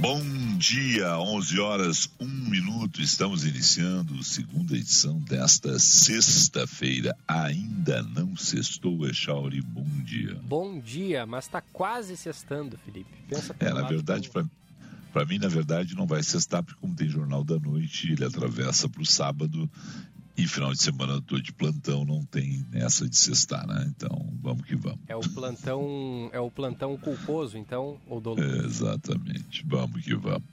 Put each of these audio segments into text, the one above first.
Bom dia, 11 horas, 1 minuto. Estamos iniciando a segunda edição desta sexta-feira. Ainda não sextou, Echauri. Bom dia. Bom dia, mas está quase sextando, Felipe. Pensa É, na verdade, para mim, na verdade, não vai sextar, porque como tem Jornal da Noite, ele atravessa para o sábado e final de semana eu tô de plantão, não tem nessa de sextar, né? Então, vamos que vamos. É o plantão, é o plantão culposo, então, ou do... Exatamente, vamos que vamos.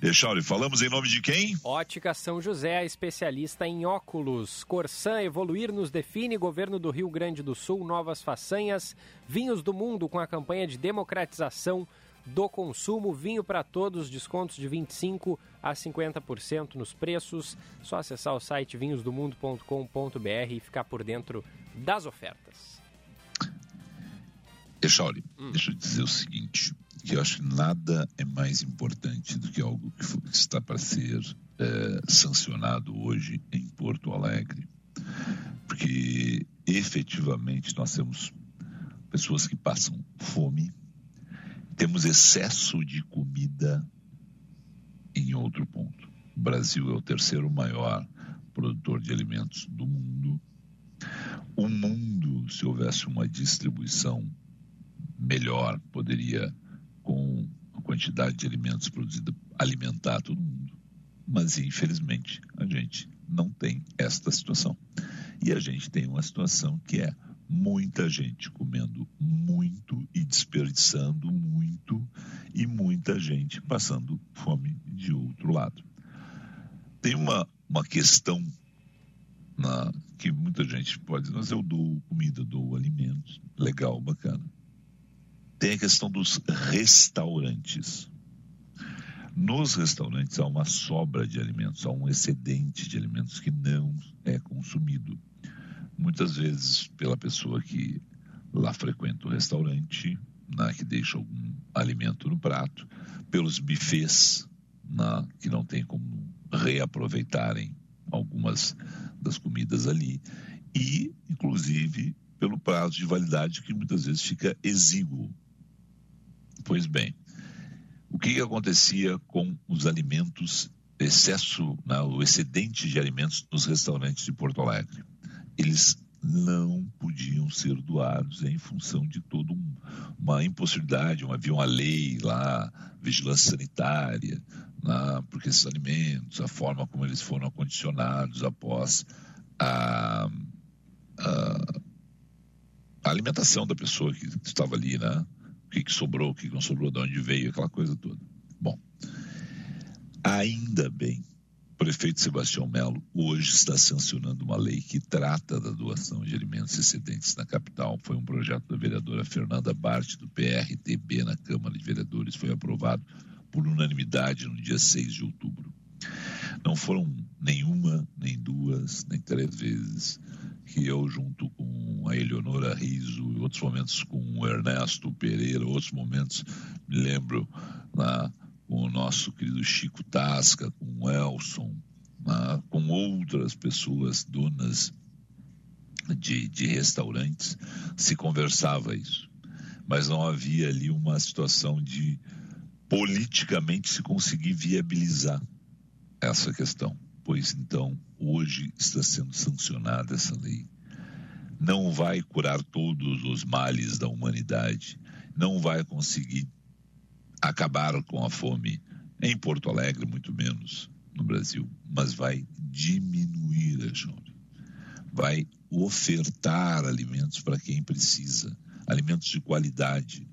Echauri, falamos em nome de quem? Ótica São José, especialista em óculos. Corsan Evoluir nos define, governo do Rio Grande do Sul, novas façanhas. Vinhos do Mundo com a campanha de democratização do consumo. Vinho para todos, descontos de 25% a 50% nos preços. Só acessar o site vinhosdomundo.com.br e ficar por dentro das ofertas. Echauri, hum. deixa eu dizer o seguinte, que eu acho que nada é mais importante do que algo que, está para ser é, sancionado hoje em Porto Alegre. Porque efetivamente nós temos pessoas que passam fome, temos excesso de comida em outro ponto. O Brasil é o terceiro maior produtor de alimentos do mundo. O mundo, se houvesse uma distribuição melhor, poderia, com a quantidade de alimentos produzida, alimentar todo mundo. Mas, infelizmente, a gente não tem esta situação. E a gente tem uma situação que é muita gente comendo muito e desperdiçando muito, e muita gente passando fome de outro lado. Tem uma, uma questão na, que muita gente pode dizer, mas eu dou comida, dou alimentos, legal, bacana. Tem a questão dos restaurantes. Nos restaurantes há uma sobra de alimentos, há um excedente de alimentos que não é consumido muitas vezes pela pessoa que lá frequenta o restaurante, né, que deixa algum alimento no prato, pelos bufês, né, que não tem como reaproveitarem algumas das comidas ali, e, inclusive, pelo prazo de validade que muitas vezes fica exíguo. Pois bem, o que, que acontecia com os alimentos, excesso, né, o excedente de alimentos nos restaurantes de Porto Alegre? Eles não podiam ser doados em função de toda um, uma impossibilidade, uma, havia uma lei lá, vigilância sanitária, né, porque esses alimentos, a forma como eles foram acondicionados após a, a, a alimentação da pessoa que estava ali, né? O que, que sobrou, o que não sobrou, de onde veio, aquela coisa toda. Bom, ainda bem prefeito Sebastião Melo hoje está sancionando uma lei que trata da doação de alimentos excedentes na capital. Foi um projeto da vereadora Fernanda Bart, do PRTB, na Câmara de Vereadores. Foi aprovado por unanimidade no dia 6 de outubro. Não foram nenhuma, nem duas, nem três vezes que eu, junto com a Eleonora Riso, em outros momentos com o Ernesto Pereira, outros momentos, me lembro na com o nosso querido Chico Tasca, com o Elson, né, com outras pessoas donas de, de restaurantes, se conversava isso. Mas não havia ali uma situação de politicamente se conseguir viabilizar essa questão. Pois então, hoje está sendo sancionada essa lei. Não vai curar todos os males da humanidade, não vai conseguir acabar com a fome em Porto Alegre, muito menos no Brasil, mas vai diminuir a fome. Vai ofertar alimentos para quem precisa, alimentos de qualidade.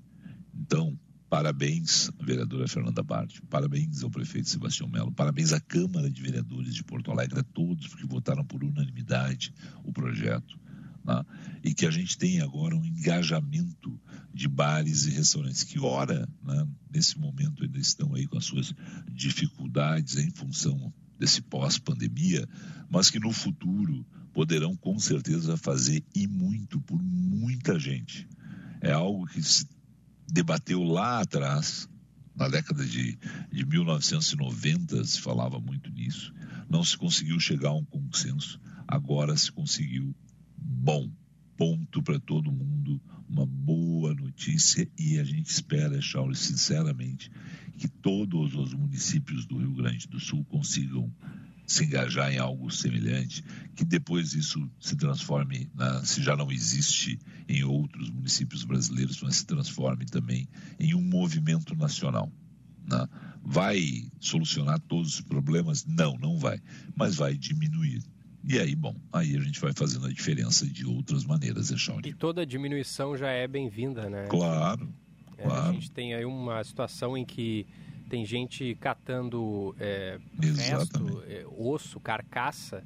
Então, parabéns vereadora Fernanda Bart, parabéns ao prefeito Sebastião Melo, parabéns à Câmara de Vereadores de Porto Alegre, a todos, porque votaram por unanimidade o projeto. Né? E que a gente tem agora um engajamento de bares e restaurantes que, ora, né, nesse momento ainda estão aí com as suas dificuldades em função desse pós-pandemia, mas que no futuro poderão com certeza fazer e muito por muita gente. É algo que se debateu lá atrás, na década de, de 1990 se falava muito nisso, não se conseguiu chegar a um consenso, agora se conseguiu. Bom, ponto para todo mundo, uma boa notícia e a gente espera, Charles, sinceramente, que todos os municípios do Rio Grande do Sul consigam se engajar em algo semelhante, que depois isso se transforme, na, se já não existe em outros municípios brasileiros, mas se transforme também em um movimento nacional. Né? Vai solucionar todos os problemas? Não, não vai, mas vai diminuir. E aí, bom, aí a gente vai fazendo a diferença de outras maneiras, Echauri. E toda diminuição já é bem-vinda, né? Claro, é, claro. A gente tem aí uma situação em que tem gente catando é, resto, é, osso, carcaça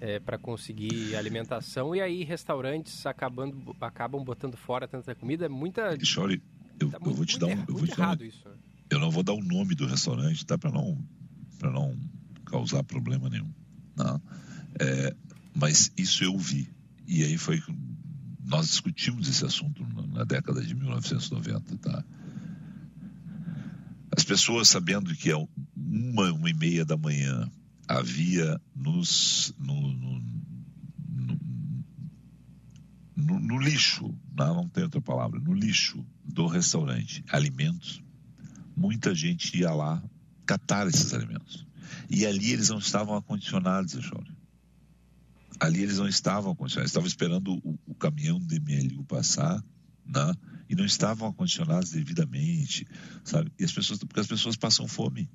é, para conseguir alimentação e aí restaurantes acabando, acabam botando fora tanta comida. Muita. Chore, eu, tá eu vou te dar um. Eu, vou te dar um, isso, né? eu não vou dar o nome do restaurante, tá? Para não, não causar problema nenhum. Não. Né? É, mas isso eu vi. E aí foi. Nós discutimos esse assunto na década de 1990, tá? As pessoas sabendo que a uma, uma e meia da manhã havia nos, no, no, no, no lixo, não, não tem outra palavra, no lixo do restaurante, alimentos, muita gente ia lá catar esses alimentos. E ali eles não estavam acondicionados, Jorge. Ali eles não estavam acondicionados, estavam esperando o, o caminhão de MLU passar, né? e não estavam acondicionados devidamente, sabe? E as pessoas, porque as pessoas passam fome.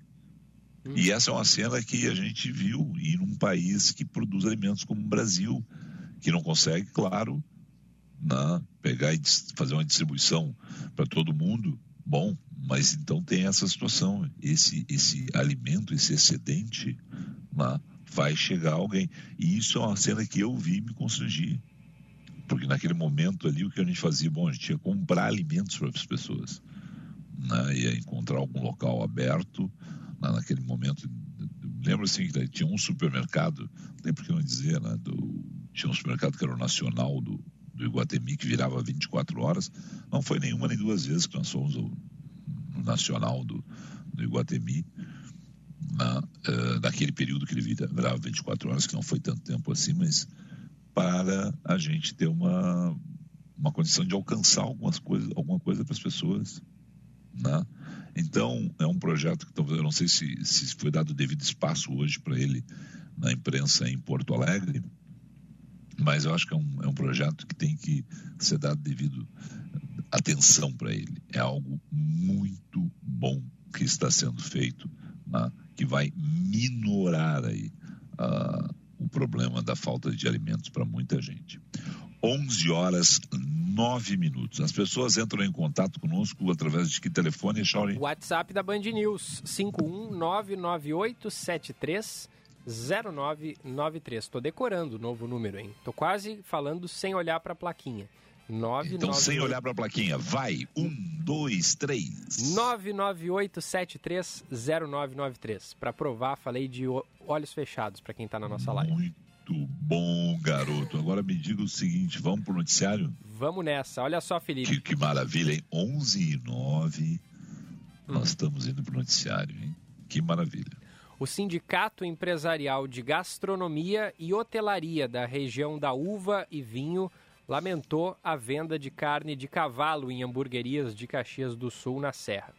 Hum. E essa é uma cena que a gente viu em um país que produz alimentos como o Brasil, que não consegue, claro, né, pegar e fazer uma distribuição para todo mundo. Bom, mas então tem essa situação, esse esse alimento, esse excedente, né, vai chegar alguém. E isso é uma cena que eu vi me constrangir porque naquele momento ali o que a gente fazia, bom, a gente ia comprar alimentos para as pessoas, né? ia encontrar algum local aberto, né? naquele momento, lembro assim que tinha um supermercado, não tem por que não dizer, né? Do, tinha um supermercado que era o nacional do, do Iguatemi, que virava 24 horas, não foi nenhuma nem duas vezes que nós fomos o, nacional do, do Iguatemi, na, uh, naquele período que ele virava 24 horas, que não foi tanto tempo assim, mas para a gente ter uma, uma condição de alcançar algumas coisas, alguma coisa para as pessoas. Né? Então, é um projeto que talvez, eu não sei se, se foi dado devido espaço hoje para ele na imprensa em Porto Alegre, mas eu acho que é um, é um projeto que tem que ser dado devido atenção para ele. É algo muito bom que está sendo feito, né? que vai minorar aí uh, o problema da falta de alimentos para muita gente. 11 horas 9 minutos. As pessoas entram em contato conosco através de que telefone, Shaolin? WhatsApp da Band News, 5199873 0993. Estou decorando o novo número, hein? Estou quase falando sem olhar para a plaquinha. 9, então, 9, sem 8... olhar para a plaquinha, vai. Um, dois, três. 998730993. Para provar, falei de olhos fechados para quem está na nossa live. Muito bom, garoto. Agora me diga o seguinte: vamos para o noticiário? Vamos nessa. Olha só, Felipe. Que, que maravilha, hein? 11 e 9. Hum. Nós estamos indo para o noticiário, hein? Que maravilha. O Sindicato Empresarial de Gastronomia e Hotelaria da região da Uva e Vinho lamentou a venda de carne de cavalo em hamburguerias de Caxias do Sul, na Serra.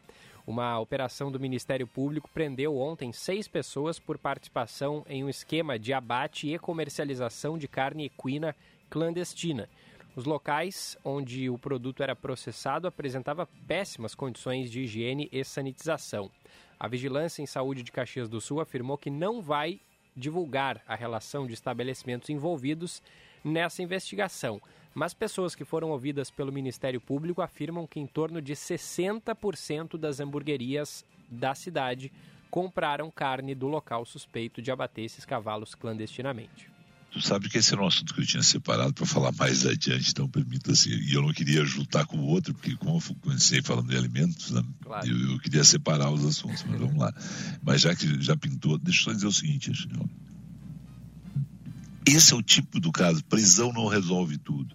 Uma operação do Ministério Público prendeu ontem seis pessoas por participação em um esquema de abate e comercialização de carne equina clandestina. Os locais onde o produto era processado apresentava péssimas condições de higiene e sanitização. A Vigilância em Saúde de Caxias do Sul afirmou que não vai divulgar a relação de estabelecimentos envolvidos nessa investigação. Mas pessoas que foram ouvidas pelo Ministério Público afirmam que em torno de 60% das hamburguerias da cidade compraram carne do local suspeito de abater esses cavalos clandestinamente. Tu sabe que esse era um assunto que eu tinha separado para falar mais adiante, então permita assim. E eu não queria juntar com o outro, porque como eu comecei falando de alimentos, né, claro. eu, eu, queria separar os assuntos, mas vamos lá. Mas já que já pintou, deixa eu só dizer o seguinte, esse é o tipo do caso. Prisão não resolve tudo.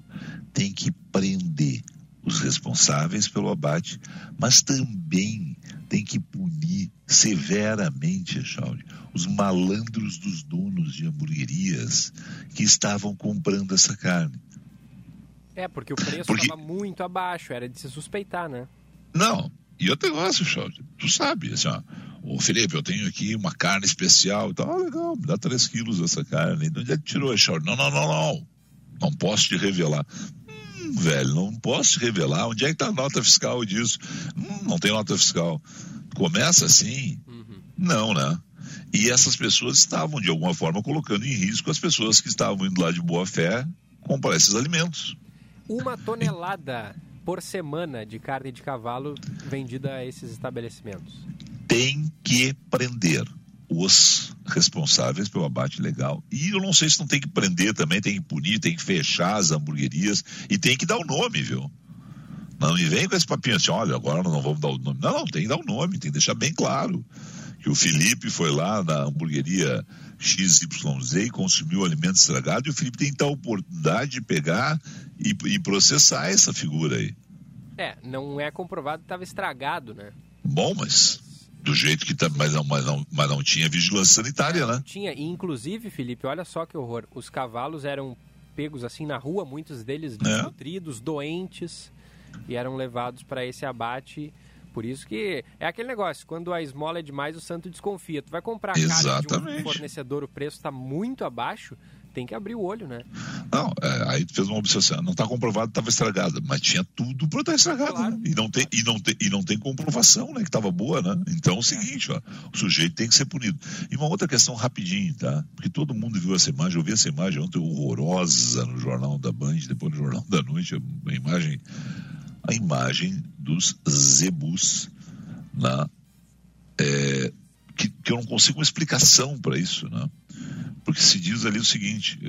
Tem que prender. os responsáveis pelo abate, mas também tem que punir severamente, Echauri, os malandros dos donos de hamburguerias que estavam comprando essa carne. É, porque o preço estava porque... muito abaixo, era de se suspeitar, né? Não, e outro negócio, Chauri, tu sabe, assim, ó, ô Felipe, eu tenho aqui uma carne especial e tal, ah, legal, me dá 3 quilos dessa carne. De onde é que tirou, Chauri? Não, não, não, não, não posso te revelar velho, não posso te revelar. Onde é que está a nota fiscal disso? Hum, não tem nota fiscal. Começa assim? Uhum. Não, né? E essas pessoas estavam, de alguma forma, colocando em risco as pessoas que estavam indo lá de boa fé comprar esses alimentos. Uma tonelada por semana de carne de cavalo vendida a esses estabelecimentos. Tem que prender os responsáveis pelo abate legal. E eu não sei se não tem que prender também, tem que punir, tem que fechar as hamburguerias e tem que dar o nome, viu? Não me vem com esse papinho assim, olha, agora nós não vamos dar o nome. Não, não, tem que dar o nome, tem que deixar bem claro que o Felipe foi lá na hamburgueria XYZ e consumiu alimento estragado e o Felipe tem que ter a oportunidade de pegar e, e processar essa figura aí. É, não é comprovado que estava estragado, né? Bom, mas do jeito que tá, mas não, mas não, mas não tinha vigilância sanitária, né? Tinha, e inclusive, Felipe, olha só que horror. Os cavalos eram pegos assim na rua, muitos deles é. desnutridos, é. doentes, e eram levados para esse abate. Por isso que é aquele negócio, quando a esmola é demais, o santo desconfia. Tu vai comprar a carne de um fornecedor, o preço está muito abaixo, tem que abrir o olho, né? Não, é, aí tu fez uma observação, não está comprovado que estava estragada, mas tinha tudo para estar tá estragada, claro. né? e, não tem, e, não tem, e não tem comprovação, né, que estava boa, né? Então é o seguinte, ó, o sujeito tem que ser punido. E uma outra questão rapidinho, tá? Porque todo mundo viu essa imagem, eu vi essa imagem ontem horrorosa no Jornal da Band, depois no Jornal da Noite, a imagem, a imagem dos zebus na... É, que, que eu não consigo uma explicação para isso, né? Porque se diz ali o seguinte: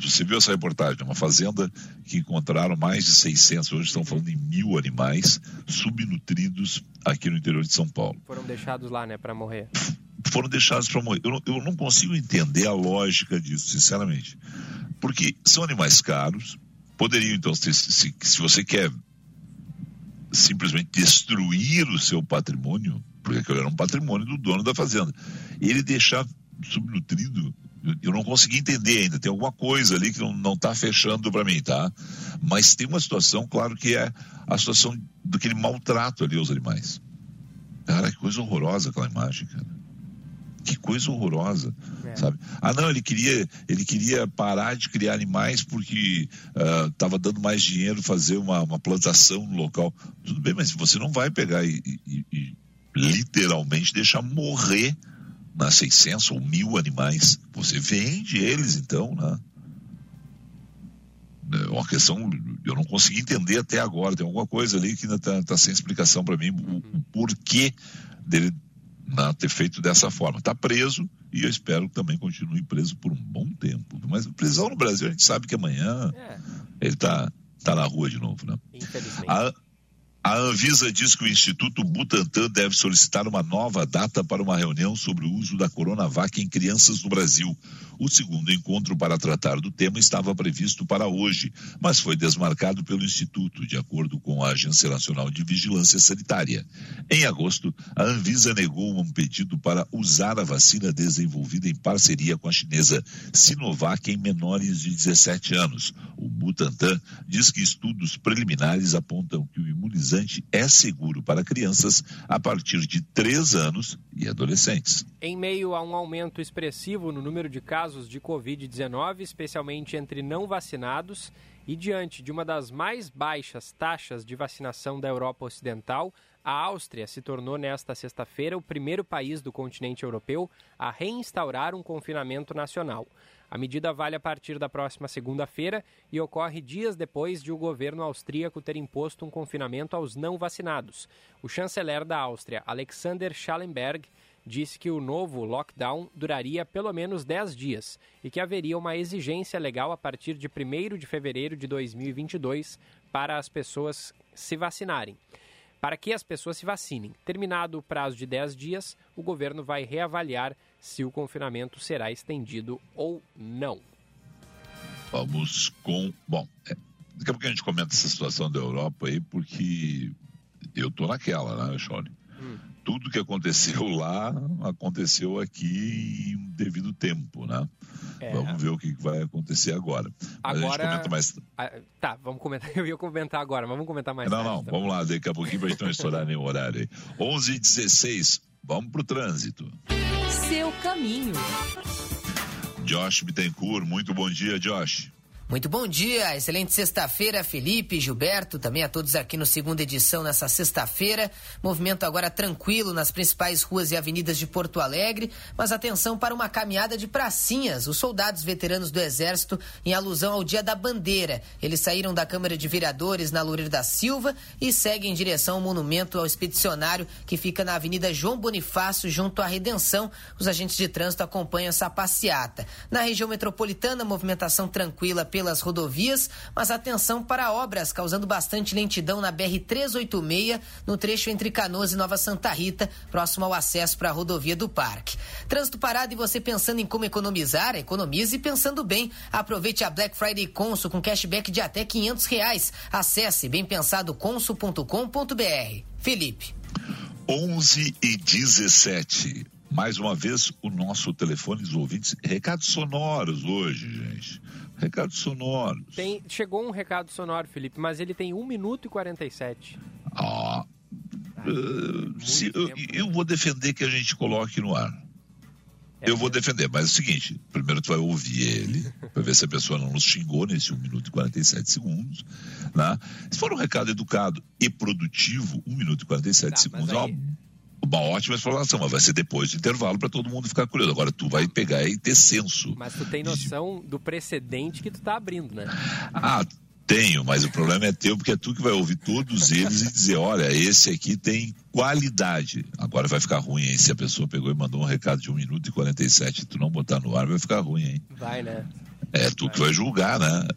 você viu essa reportagem, uma fazenda que encontraram mais de 600, hoje estão falando em mil animais subnutridos aqui no interior de São Paulo. Foram deixados lá, né, para morrer. Foram deixados para morrer. Eu não, eu não consigo entender a lógica disso, sinceramente. Porque são animais caros, poderiam, então, se, se, se você quer simplesmente destruir o seu patrimônio, porque aquilo era um patrimônio do dono da fazenda, ele deixar subnutrido eu não consegui entender ainda. Tem alguma coisa ali que não está fechando para mim, tá? Mas tem uma situação, claro, que é a situação daquele maltrato ali aos animais. Cara, que coisa horrorosa aquela imagem, cara. Que coisa horrorosa, é. sabe? Ah, não, ele queria, ele queria parar de criar animais porque estava uh, dando mais dinheiro fazer uma, uma, plantação no local. Tudo bem, mas você não vai pegar e, e, e literalmente deixar morrer nas 600 ou mil animais, você vende eles então, né? É uma questão, eu não consegui entender até agora, tem alguma coisa ali que ainda está tá sem explicação para mim, o, o, porquê dele né, ter feito dessa forma. Está preso e eu espero que também continue preso por um bom tempo. Mas prisão no Brasil, a gente sabe que amanhã é. ele está tá na rua de novo, né? Infelizmente. A, a Anvisa diz que o Instituto Butantan deve solicitar uma nova data para uma reunião sobre o uso da Coronavac em crianças no Brasil. O segundo encontro para tratar do tema estava previsto para hoje, mas foi desmarcado pelo Instituto, de acordo com a Agência Nacional de Vigilância Sanitária. Em agosto, a Anvisa negou um pedido para usar a vacina desenvolvida em parceria com a chinesa Sinovac em menores de 17 anos. O Butantan diz que estudos preliminares apontam que o imunizante é seguro para crianças a partir de 3 anos e adolescentes. Em meio a um aumento expressivo no número de casos de Covid-19, especialmente entre não vacinados, e diante de uma das mais baixas taxas de vacinação da Europa Ocidental, a Áustria se tornou nesta sexta-feira o primeiro país do continente europeu a reinstaurar um confinamento nacional. A medida vale a partir da próxima segunda-feira e ocorre dias depois de o governo austríaco ter imposto um confinamento aos não vacinados. O chanceler da Áustria, Alexander Schallenberg, disse que o novo lockdown duraria pelo menos 10 dias e que haveria uma exigência legal a partir de 1 de fevereiro de 2022 para as pessoas se vacinarem. Para que as pessoas se vacinem. Terminado o prazo de 10 dias, o governo vai reavaliar se o confinamento será estendido ou não. Vamos com. Bom, é, daqui a pouco a gente comenta essa situação da Europa aí, porque eu tô naquela, né, Shawnee? Hum. Tudo que aconteceu lá aconteceu aqui em devido tempo, né? É. Vamos ver o que vai acontecer agora. Agora. comenta mais. Ah, tá, vamos comentar. Eu ia comentar agora, mas vamos comentar mais. Não, tarde, não, então. vamos lá, daqui a pouquinho para a gente não estourar nenhum horário aí. 11 h 16 vamos para o trânsito. Seu caminho. Josh Bittencourt, muito bom dia, Josh. Muito bom dia, excelente sexta-feira, Felipe, Gilberto, também a todos aqui no segunda edição nessa sexta-feira. Movimento agora tranquilo nas principais ruas e avenidas de Porto Alegre, mas atenção para uma caminhada de pracinhas. Os soldados veteranos do Exército, em alusão ao Dia da Bandeira. Eles saíram da Câmara de Vereadores na Loureiro da Silva e seguem em direção ao monumento ao expedicionário que fica na Avenida João Bonifácio, junto à Redenção. Os agentes de trânsito acompanham essa passeata. Na região metropolitana, movimentação tranquila pelas rodovias, mas atenção para obras causando bastante lentidão na BR-386, no trecho entre Canoas e Nova Santa Rita, próximo ao acesso para a rodovia do Parque. Trânsito parado e você pensando em como economizar? Economize pensando bem. Aproveite a Black Friday Consul com cashback de até 500 reais. Acesse bempensadoconsul.com.br. Felipe. 11 e 17. Mais uma vez, o nosso telefone dos ouvintes. Recados sonoros hoje, gente. Recados sonoros. Tem, chegou um recado sonoro, Felipe, mas ele tem 1 minuto e 47. Ah. Uh, se, eu, eu, vou defender que a gente coloque no ar. É eu vou defender, mas é o seguinte: primeiro tu vai ouvir ele, para ver se a pessoa não nos xingou nesse 1 minuto e 47 segundos. Né? Se for um recado educado e produtivo, 1 minuto e 47 tá, segundos é aí uma ótima informação, mas vai ser depois do intervalo para todo mundo ficar curioso. Agora tu vai pegar e ter senso. Mas tu tem noção do precedente que tu tá abrindo, né? Ah, tenho, mas o problema é teu, porque é tu que vai ouvir todos eles e dizer, olha, esse aqui tem qualidade. Agora vai ficar ruim, hein? Se a pessoa pegou e mandou um recado de 1 minuto e 47 e tu não botar no ar, vai ficar ruim, hein? Vai, né? É tu que vai julgar, né?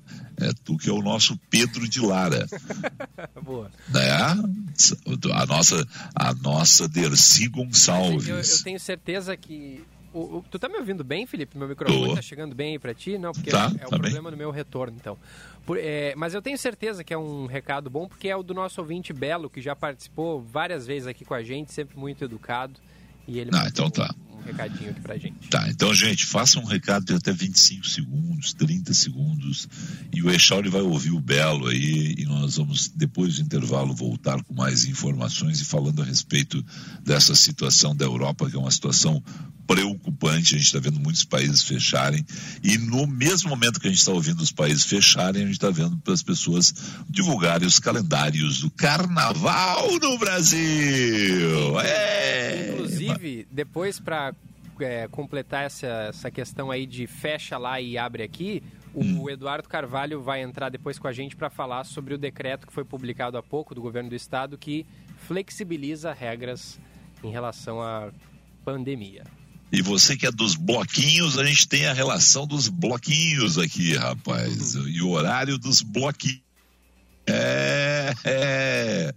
É tu que é o nosso Pedro de Lara. Boa. Né? A nossa, a nossa Dercy Gonçalves. Eu, eu tenho certeza que o, o, tu tá me ouvindo bem, Felipe? Meu microfone Tô. tá chegando bem aí pra ti? Não, porque tá, é, é o tá problema do meu retorno, então. Por, é, mas eu tenho certeza que é um recado bom, porque é o do nosso ouvinte Belo, que já participou várias vezes aqui com a gente, sempre muito educado. E ele ah, então tá recadinho aqui pra gente. Tá, então, gente, faça um recado de até 25 segundos, 30 segundos, e o Echauri vai ouvir o Belo aí, e nós vamos, depois do intervalo, voltar com mais informações e falando a respeito dessa situação da Europa, que é uma situação preocupante, a gente está vendo muitos países fecharem, e no mesmo momento que a gente está ouvindo os países fecharem, a gente está vendo as pessoas divulgarem os calendários do carnaval no Brasil. É. Inclusive, depois para é, completar essa, essa questão aí de fecha lá e abre aqui, o hum. Eduardo Carvalho vai entrar depois com a gente para falar sobre o decreto que foi publicado há pouco do governo do estado que flexibiliza regras em relação à pandemia. E você que é dos bloquinhos, a gente tem a relação dos bloquinhos aqui, rapaz. Uhum. E o horário dos bloquinhos. É, é,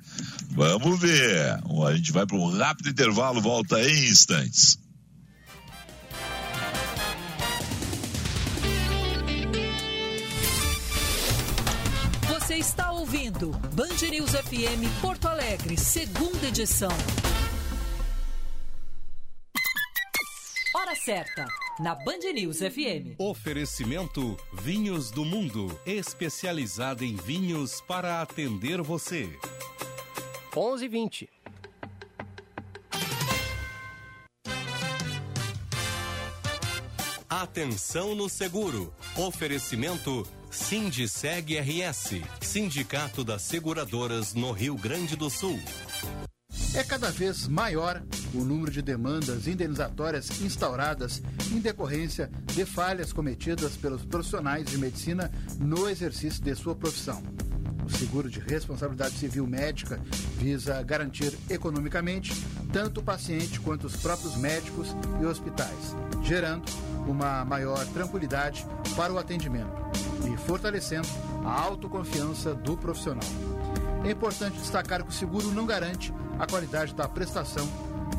Vamos ver. A gente vai para um rápido intervalo, volta em instantes. Você está ouvindo Band News FM Porto Alegre, segunda edição. Certa, na Band News FM. Oferecimento Vinhos do Mundo, especializada em vinhos para atender você. 11:20. Atenção no seguro. Oferecimento Sindiceg RS, Sindicato das Seguradoras no Rio Grande do Sul. É cada vez maior o número de demandas indenizatórias instauradas em decorrência de falhas cometidas pelos profissionais de medicina no exercício de sua profissão. O seguro de responsabilidade civil médica visa garantir economicamente tanto o paciente quanto os próprios médicos e hospitais, gerando uma maior tranquilidade para o atendimento e fortalecendo a autoconfiança do profissional. É importante destacar que o seguro não garante a qualidade da prestação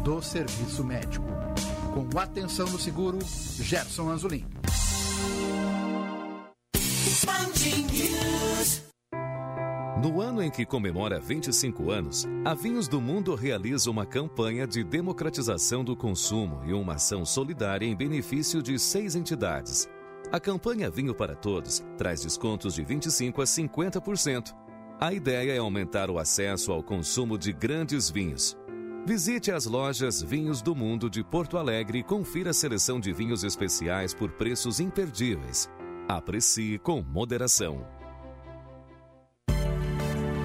do serviço médico. Com atenção no seguro, Gerson Anzolim. No ano em que comemora 25 anos, a Vinhos do Mundo realiza uma campanha de democratização do consumo e uma ação solidária em benefício de seis entidades. A campanha Vinho para Todos traz descontos de 25% a 50%. A ideia é aumentar o acesso ao consumo de grandes vinhos. Visite as lojas Vinhos do Mundo de Porto Alegre e confira a seleção de vinhos especiais por preços imperdíveis. Aprecie com moderação.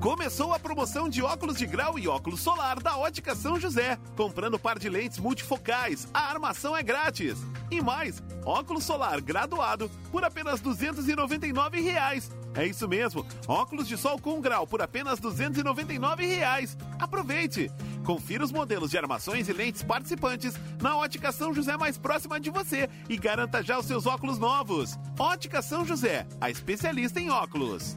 Começou a promoção de óculos de grau e óculos solar da Ótica São José. Comprando par de lentes multifocais, a armação é grátis. E mais, óculos solar graduado por apenas 299 reais. É isso mesmo, óculos de sol com grau por apenas 299 reais. Aproveite! Confira os modelos de armações e lentes participantes na Ótica São José mais próxima de você e garanta já os seus óculos novos. Ótica São José, a especialista em óculos.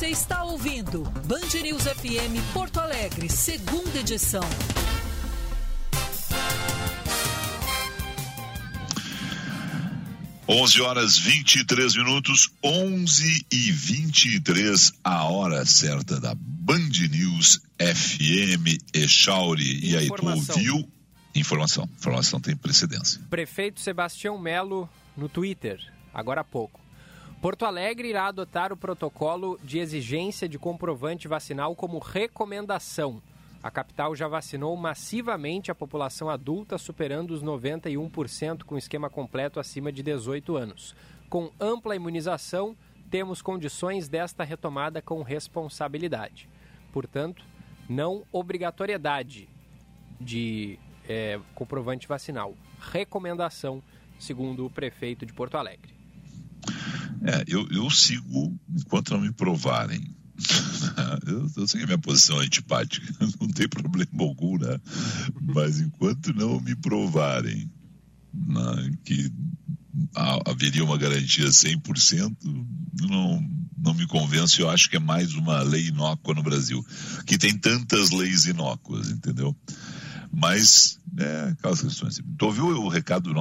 Você está ouvindo Band News FM Porto Alegre, segunda edição. Onze horas 23 minutos, 11 e 23, a hora certa da Band News FM Echauri. E aí, tu ouviu? Informação. Informação tem precedência. Prefeito Sebastião Melo no Twitter, agora há pouco. Porto Alegre irá adotar o protocolo de exigência de comprovante vacinal como recomendação. A capital já vacinou massivamente a população adulta, superando os 91% com esquema completo acima de 18 anos. Com ampla imunização, temos condições desta retomada com responsabilidade. Portanto, não obrigatoriedade de é, comprovante vacinal. Recomendação, segundo o prefeito de Porto Alegre. É, eu, eu sigo enquanto não me provarem. eu, eu sei que a minha posição é antipática, não tem problema algum, né? Mas enquanto não me provarem né, que haveria uma garantia 100%, não, não me convence. Eu acho que é mais uma lei inócua no Brasil, que tem tantas leis inócuas, entendeu? Mas, é, aquelas questões. Tu ouviu o recado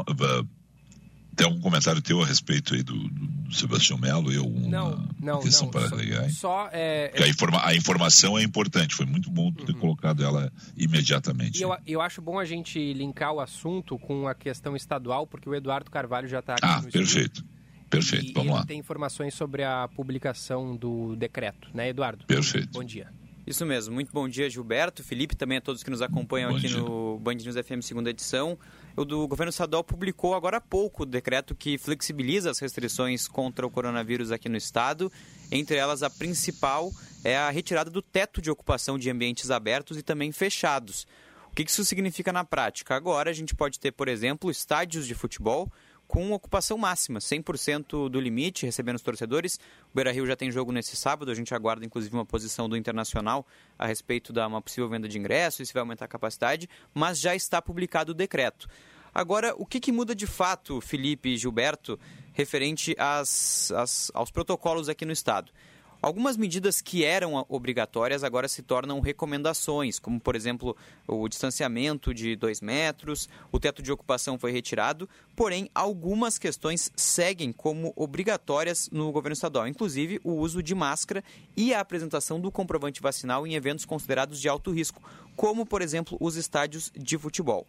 tem algum comentário teu a respeito aí do, do Sebastião Melo e alguma não, não, questão não, para só, agregar? Só, é, a, informa, a, informação é importante, foi muito bom ter uhum. colocado ela imediatamente. Eu, eu acho bom a gente linkar o assunto com a questão estadual, porque o Eduardo Carvalho já está aqui ah, no perfeito. Estúdio. Perfeito, e, vamos e lá. tem informações sobre a publicação do decreto, né, Eduardo? Perfeito. Bom dia. Isso mesmo. Muito bom dia, Gilberto, Felipe, também a todos que nos acompanham bom aqui dia. no Band News FM segunda edição. O do governo estadual publicou agora há pouco o decreto que flexibiliza as restrições contra o coronavírus aqui no estado. Entre elas, a principal é a retirada do teto de ocupação de ambientes abertos e também fechados. O que isso significa na prática? Agora a gente pode ter, por exemplo, estádios de futebol com ocupação máxima, 100% do limite, recebendo os torcedores. O Beira-Rio já tem jogo nesse sábado, a gente aguarda inclusive uma posição do Internacional a respeito da uma possível venda de ingressos, se vai aumentar a capacidade, mas já está publicado o decreto. Agora, o que, que muda de fato, Felipe e Gilberto, referente às, às, aos protocolos aqui no estado. Algumas medidas que eram obrigatórias agora se tornam recomendações, como, por exemplo, o distanciamento de dois metros, o teto de ocupação foi retirado, porém, algumas questões seguem como obrigatórias no governo estadual, inclusive o uso de máscara e a apresentação do comprovante vacinal em eventos considerados de alto risco, como, por exemplo, os estádios de futebol.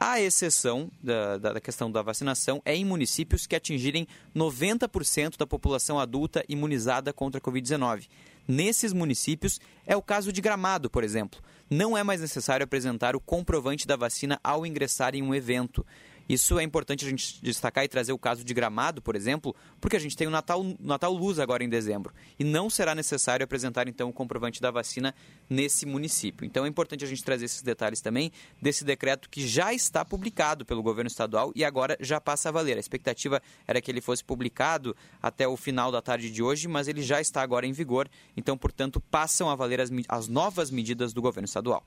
A exceção da, da, questão da vacinação é em municípios que atingirem 90% da população adulta imunizada contra a Covid-19. Nesses municípios, é o caso de Gramado, por exemplo. Não é mais necessário apresentar o comprovante da vacina ao ingressar em um evento. Isso é importante a gente destacar e trazer o caso de Gramado, por exemplo, porque a gente tem o Natal, Natal Luz agora em dezembro. E não será necessário apresentar, então, o comprovante da vacina nesse município. Então é importante a gente trazer esses detalhes também desse decreto que já está publicado pelo governo estadual e agora já passa a valer. A expectativa era que ele fosse publicado até o final da tarde de hoje, mas ele já está agora em vigor. Então, portanto, passam a valer as, as novas medidas do governo estadual.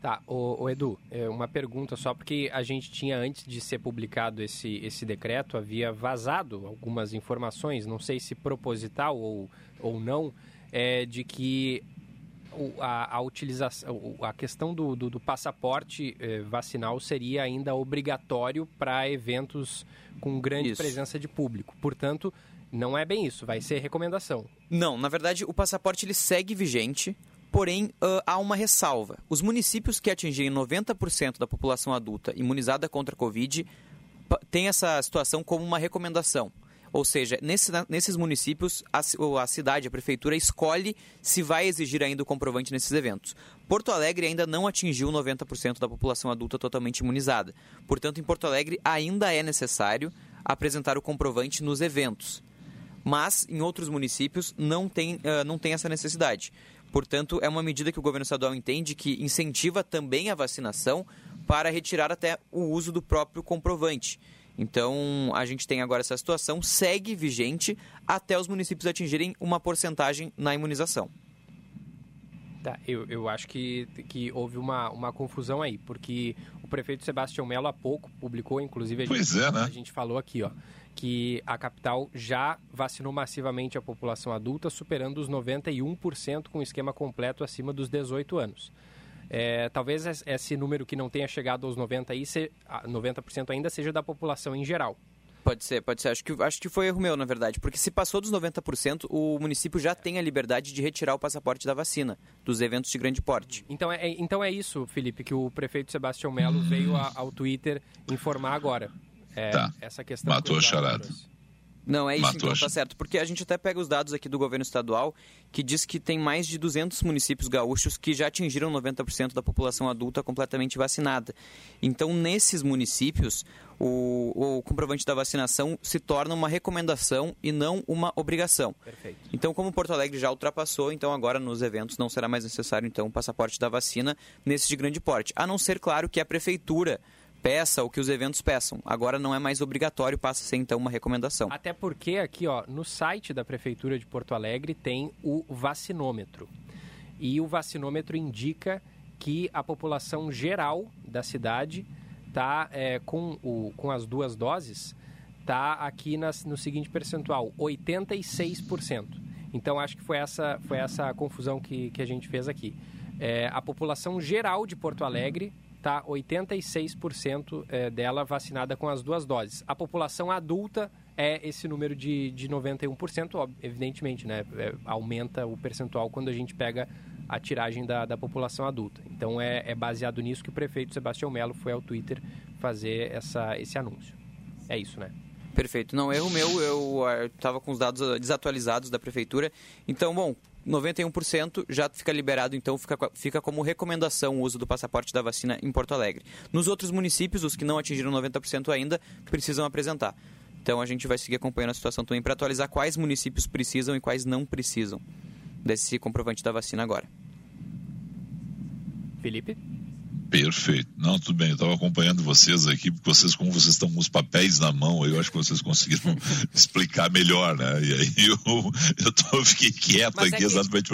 Tá, o, o, Edu, é uma pergunta só, porque a gente tinha, antes de ser publicado esse, esse decreto, havia vazado algumas informações, não sei se proposital ou, ou não, é, de que a, a utilização, a questão do, do, do passaporte eh, vacinal seria ainda obrigatório para eventos com grande isso. presença de público. Portanto, não é bem isso, vai ser recomendação. Não, na verdade, o passaporte ele segue vigente. Porém, uh, há uma ressalva. Os municípios que atingirem 90% da população adulta imunizada contra a Covid têm essa situação como uma recomendação. Ou seja, nesse, nesses municípios, a, a, cidade, a prefeitura, escolhe se vai exigir ainda o comprovante nesses eventos. Porto Alegre ainda não atingiu 90% da população adulta totalmente imunizada. Portanto, em Porto Alegre ainda é necessário apresentar o comprovante nos eventos. Mas em outros municípios não tem, uh, não tem essa necessidade. Portanto, é uma medida que o governo estadual entende que incentiva também a vacinação para retirar até o uso do próprio comprovante. Então, a gente tem agora essa situação, segue vigente até os municípios atingirem uma porcentagem na imunização. Tá, eu, eu acho que, que houve uma, uma confusão aí, porque o prefeito Sebastião Melo há pouco publicou, inclusive a gente, é, né? a gente falou aqui, ó, que a capital já vacinou massivamente a população adulta, superando os 91% com esquema completo acima dos 18 anos. É, talvez esse número que não tenha chegado aos 90 aí, 90% ainda seja da população em geral. Pode ser, pode ser. Acho que, acho que foi erro meu, na verdade. Porque se passou dos 90%, o município já tem a liberdade de retirar o passaporte da vacina dos eventos de grande porte. Então é, então é isso, Felipe, que o prefeito Sebastião Melo veio a, ao Twitter informar agora. É, tá. Essa questão Matou a charada. Não, é isso Matou então, tá certo. Porque a gente até pega os dados aqui do governo estadual, que diz que tem mais de 200 municípios gaúchos que já atingiram 90% da população adulta completamente vacinada. Então, nesses municípios, o, o, comprovante da vacinação se torna uma recomendação e não uma obrigação. Perfeito. Então, como Porto Alegre já ultrapassou, então agora nos eventos não será mais necessário então o passaporte da vacina nesse de grande porte. A não ser, claro, que a prefeitura peça o que os eventos peçam. Agora não é mais obrigatório, passa a ser então uma recomendação. Até porque aqui, ó, no site da Prefeitura de Porto Alegre tem o vacinômetro. E o vacinômetro indica que a população geral da cidade está é, com, o, com as duas doses, está aqui nas, no seguinte percentual, 86%. Então acho que foi essa, foi essa confusão que, que a gente fez aqui. É, a população geral de Porto Alegre está 86% é, dela vacinada com as duas doses. A população adulta é esse número de, de 91%, evidentemente, né? É, aumenta o percentual quando a gente pega a tiragem da, da população adulta. Então é, é baseado nisso que o prefeito Sebastião Melo foi ao Twitter fazer essa, esse anúncio. É isso, né? Perfeito. Não, erro meu, eu estava com os dados desatualizados da prefeitura. Então, bom, 91% já fica liberado, então fica, fica como recomendação o uso do passaporte da vacina em Porto Alegre. Nos outros municípios, os que não atingiram 90% ainda, precisam apresentar. Então a gente vai seguir acompanhando a situação também para atualizar quais municípios precisam e quais não precisam desse comprovante da vacina agora. Felipe? Perfeito. Não, tudo bem. Eu estava acompanhando vocês aqui, porque vocês, como vocês estão com os papéis na mão, eu acho que vocês conseguiram explicar melhor, né? E aí eu, eu, tô, fiquei quieto Mas aqui é exatamente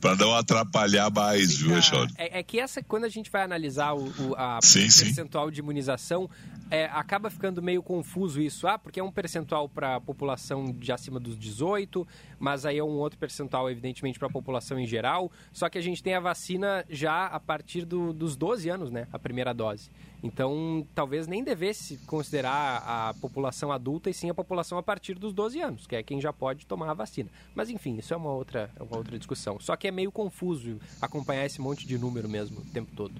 para é não atrapalhar mais, viu, Echauri? É, é, que essa, quando a gente vai analisar o, o a sim, percentual sim. de imunização, é, acaba ficando meio confuso isso. Ah, porque é um percentual para a população de acima dos 18, mas aí é um outro percentual, evidentemente, para a população em geral. Só que a gente tem a vacina já a partir do, dos 12 anos, né? A primeira dose. Então, talvez nem devesse considerar a população adulta e sim a população a partir dos 12 anos, que é quem já pode tomar a vacina. Mas, enfim, isso é uma outra, é uma outra discussão. Só que é meio confuso acompanhar esse monte de número mesmo o tempo todo.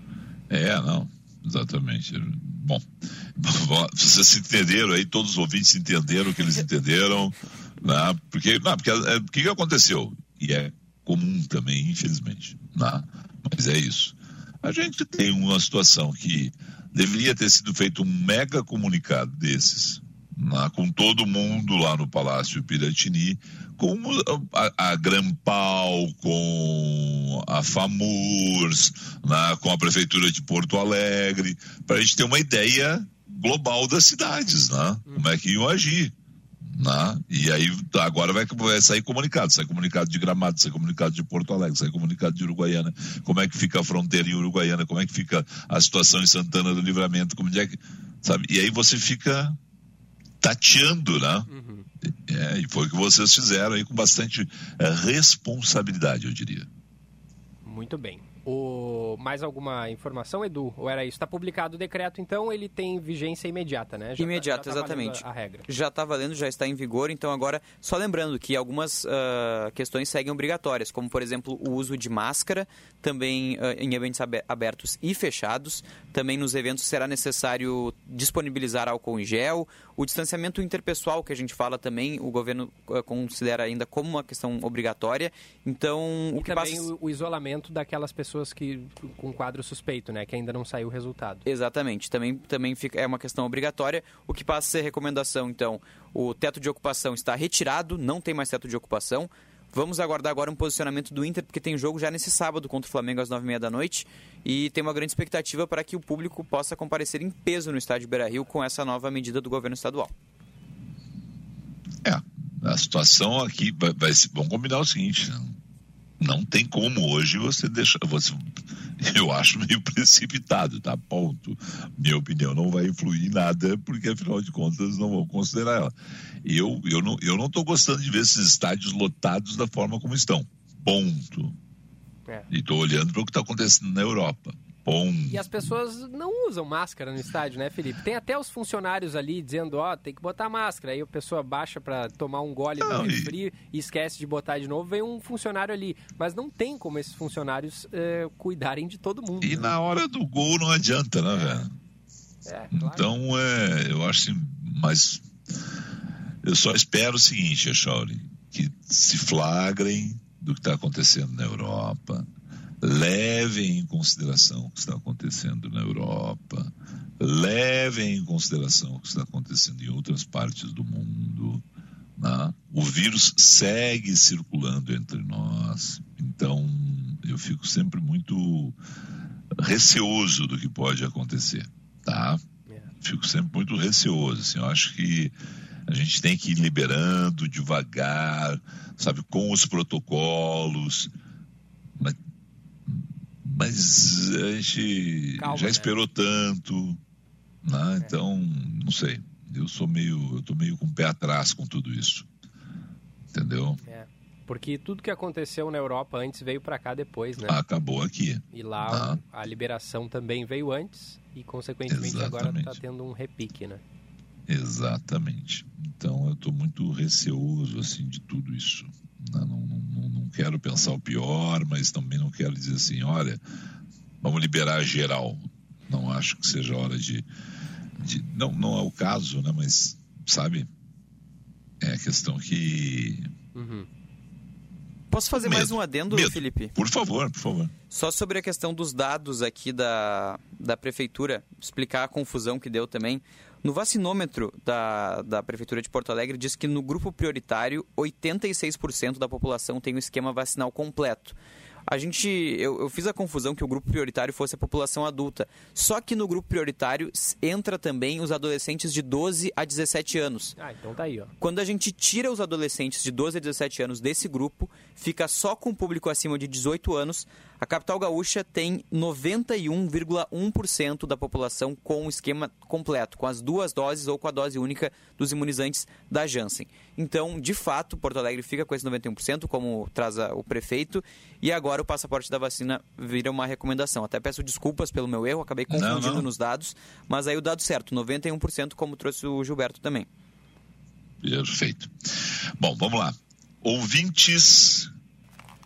É, não. Exatamente. Bom, vocês entenderam aí, todos os ouvintes entenderam o que eles entenderam, né? porque, não, porque é, o que aconteceu? E é comum também, infelizmente, né? mas é isso. A gente tem uma situação que deveria ter sido feito um mega comunicado desses, né, com todo mundo lá no Palácio Piratini, com a, a Grampal, com a FAMURS, né, com a Prefeitura de Porto Alegre, para a gente ter uma ideia global das cidades, né, como é que iam agir. Né? E aí agora vai, vai sair comunicado, sai comunicado de Gramado, sai comunicado de Porto Alegre, sai comunicado de Uruguaiana, como é que fica a fronteira em Uruguaiana, como é que fica a situação em Santana do Livramento, como é que, sabe? E aí você fica tateando, né? Uhum. É, e foi o que vocês fizeram aí com bastante é, responsabilidade, eu diria. Muito bem. O... Mais alguma informação, Edu? Ou era isso? Está publicado o decreto, então ele tem vigência imediata, né? Já imediata, tá, já tá exatamente. A, a, regra. Já está valendo, já está em vigor, então agora, só lembrando que algumas uh, questões seguem obrigatórias, como por exemplo o uso de máscara, também uh, em eventos abertos e fechados. Também nos eventos será necessário disponibilizar álcool em gel. O distanciamento interpessoal, que a gente fala também, o governo uh, considera ainda como uma questão obrigatória. Então, e o que também passa... o, o isolamento daquelas pessoas pessoas que com quadro suspeito, né, que ainda não saiu o resultado. Exatamente, também também fica é uma questão obrigatória, o que passa a ser recomendação, então, o teto de ocupação está retirado, não tem mais teto de ocupação. Vamos aguardar agora um posicionamento do Inter, porque tem jogo já nesse sábado contra o Flamengo às nove e meia da noite. E tem uma grande expectativa para que o público possa comparecer em peso no estádio Beira Rio com essa nova medida do governo estadual. É, a situação aqui vai, vai vamos combinar o seguinte: não tem como hoje você deixar. Você, eu acho meio precipitado, tá? Ponto. Minha opinião não vai influir em nada, porque afinal de contas não vão considerar ela. Eu, eu, não, eu não gostando de ver esses estádios lotados da forma como estão. Ponto. É. E estou olhando para o que está acontecendo na Europa. E as pessoas não usam máscara no estádio, né, Felipe? Tem até os funcionários ali dizendo, ó, oh, tem que botar máscara. Aí a pessoa baixa para tomar um gole e... esquece de botar de novo, vem um funcionário ali. Mas não tem como esses funcionários é, cuidarem de todo mundo. E né? na hora do gol não adianta, né, velho? É, claro. Então, é, eu acho assim, mas eu só espero o seguinte, Chauri, que se flagrem do que está acontecendo na Europa, levem em consideração o que está acontecendo na Europa, levem em consideração o que está acontecendo em outras partes do mundo. Né? O vírus segue circulando entre nós, então eu fico sempre muito receoso do que pode acontecer, tá? É. Fico sempre muito receoso, assim, eu acho que a gente tem que ir liberando devagar, sabe, com os protocolos, mas a gente Calma, já né? esperou tanto, né? É. então não sei. Eu sou meio, eu tô meio com o pé atrás com tudo isso, entendeu? É. Porque tudo que aconteceu na Europa antes veio para cá depois, né? Acabou aqui. E lá ah. a liberação também veio antes e consequentemente Exatamente. agora está tendo um repique, né? Exatamente. Então eu estou muito receoso assim de tudo isso. Não, não, não, quero pensar o pior, mas também não quero dizer assim, olha, vamos liberar geral. Não acho que seja hora de, de não, não é o caso, né? Mas sabe, é a questão que uhum. Posso fazer Medo. mais um adendo, Medo. Felipe? Por favor, por favor. Só sobre a questão dos dados aqui da, da prefeitura, explicar a confusão que deu também. No vacinômetro da, da Prefeitura de Porto Alegre diz que no grupo prioritário, 86% da população tem o esquema vacinal completo. A gente. Eu, eu, fiz a confusão que o grupo prioritário fosse a população adulta. Só que no grupo prioritário entra também os adolescentes de 12 a 17 anos. Ah, então tá aí, ó. Quando a gente tira os adolescentes de 12 a 17 anos desse grupo, fica só com o público acima de 18 anos, A capital gaúcha tem 91,1% da população com o esquema completo, com as duas doses ou com a dose única dos imunizantes da Janssen. Então, de fato, Porto Alegre fica com esse 91%, como traz o prefeito, e agora o passaporte da vacina vira uma recomendação. Até peço desculpas pelo meu erro, acabei confundindo não, não. nos dados, mas aí o dado certo, 91%, como trouxe o Gilberto também. Perfeito. Bom, vamos lá. Ouvintes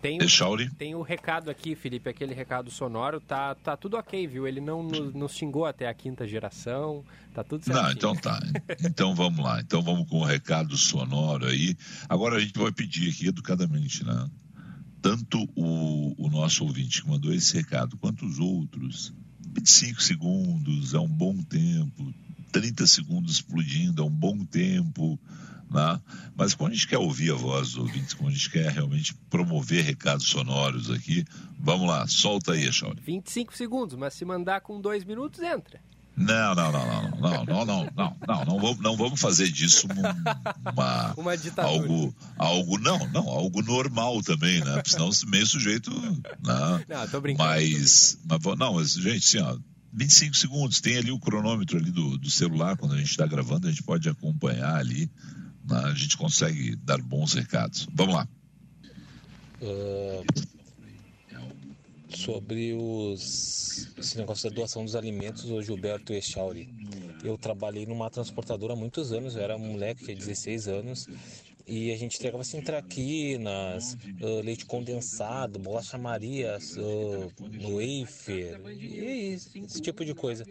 tem o, tem o recado aqui, Felipe, aquele recado sonoro, tá, tá tudo ok, viu? Ele não nos, nos xingou até a quinta geração, tá tudo certo. Não, então tá. Então vamos lá. Então vamos com o recado sonoro aí. Agora a gente vai pedir aqui educadamente, né? Tanto o, o nosso ouvinte que mandou esse recado, quanto os outros. 25 segundos é um bom tempo, 30 segundos explodindo é um bom tempo. Né? Mas quando a gente quer ouvir a voz dos ouvintes, quando a gente quer realmente promover recados sonoros aqui, vamos lá, solta aí, Shawnee. 25 segundos, mas se mandar com dois minutos, entra. Não, não, não, não, não, não, não, não, não, não, vamos, não vamos fazer disso uma, uma ditadura. algo, algo, não, não, algo normal também, né? Porque senão meio sujeito, né? Não, tô brincando. Mas, mas não, mas gente, assim, ó, 25 segundos, tem ali o cronômetro ali do, do celular, quando a gente está gravando, a gente pode acompanhar ali a gente consegue dar bons recados. Vamos lá. Uh, sobre os, esse negócio da doação dos alimentos, o Gilberto Echauri. Eu trabalhei numa transportadora há muitos anos, eu era um moleque, tinha 16 anos, e a gente entregava assim traquinas, uh, leite condensado, bolacha Maria, uh, wafer, esse tipo de coisa.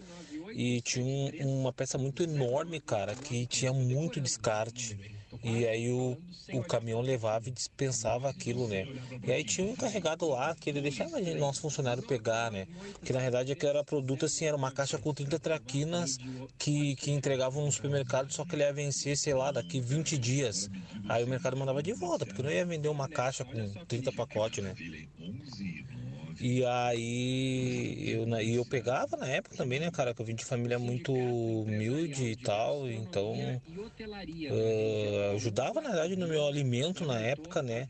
E tinha um, uma peça muito enorme, cara, que tinha muito descarte. E aí o, o caminhão levava e dispensava aquilo, né? E aí tinha um encarregado lá que ele deixava o nosso funcionário pegar, né? Que na verdade aquilo era produto assim, era uma caixa com 30 traquinas que, que entregavam no supermercado, só que ele ia vencer, sei lá, daqui 20 dias. Aí o mercado mandava de volta, porque não ia vender uma caixa com 30 pacotes, né? E aí eu, e eu pegava na época também, né, cara, que eu vim de família muito humilde e tal, então uh, ajudava na verdade no meu alimento na época, né?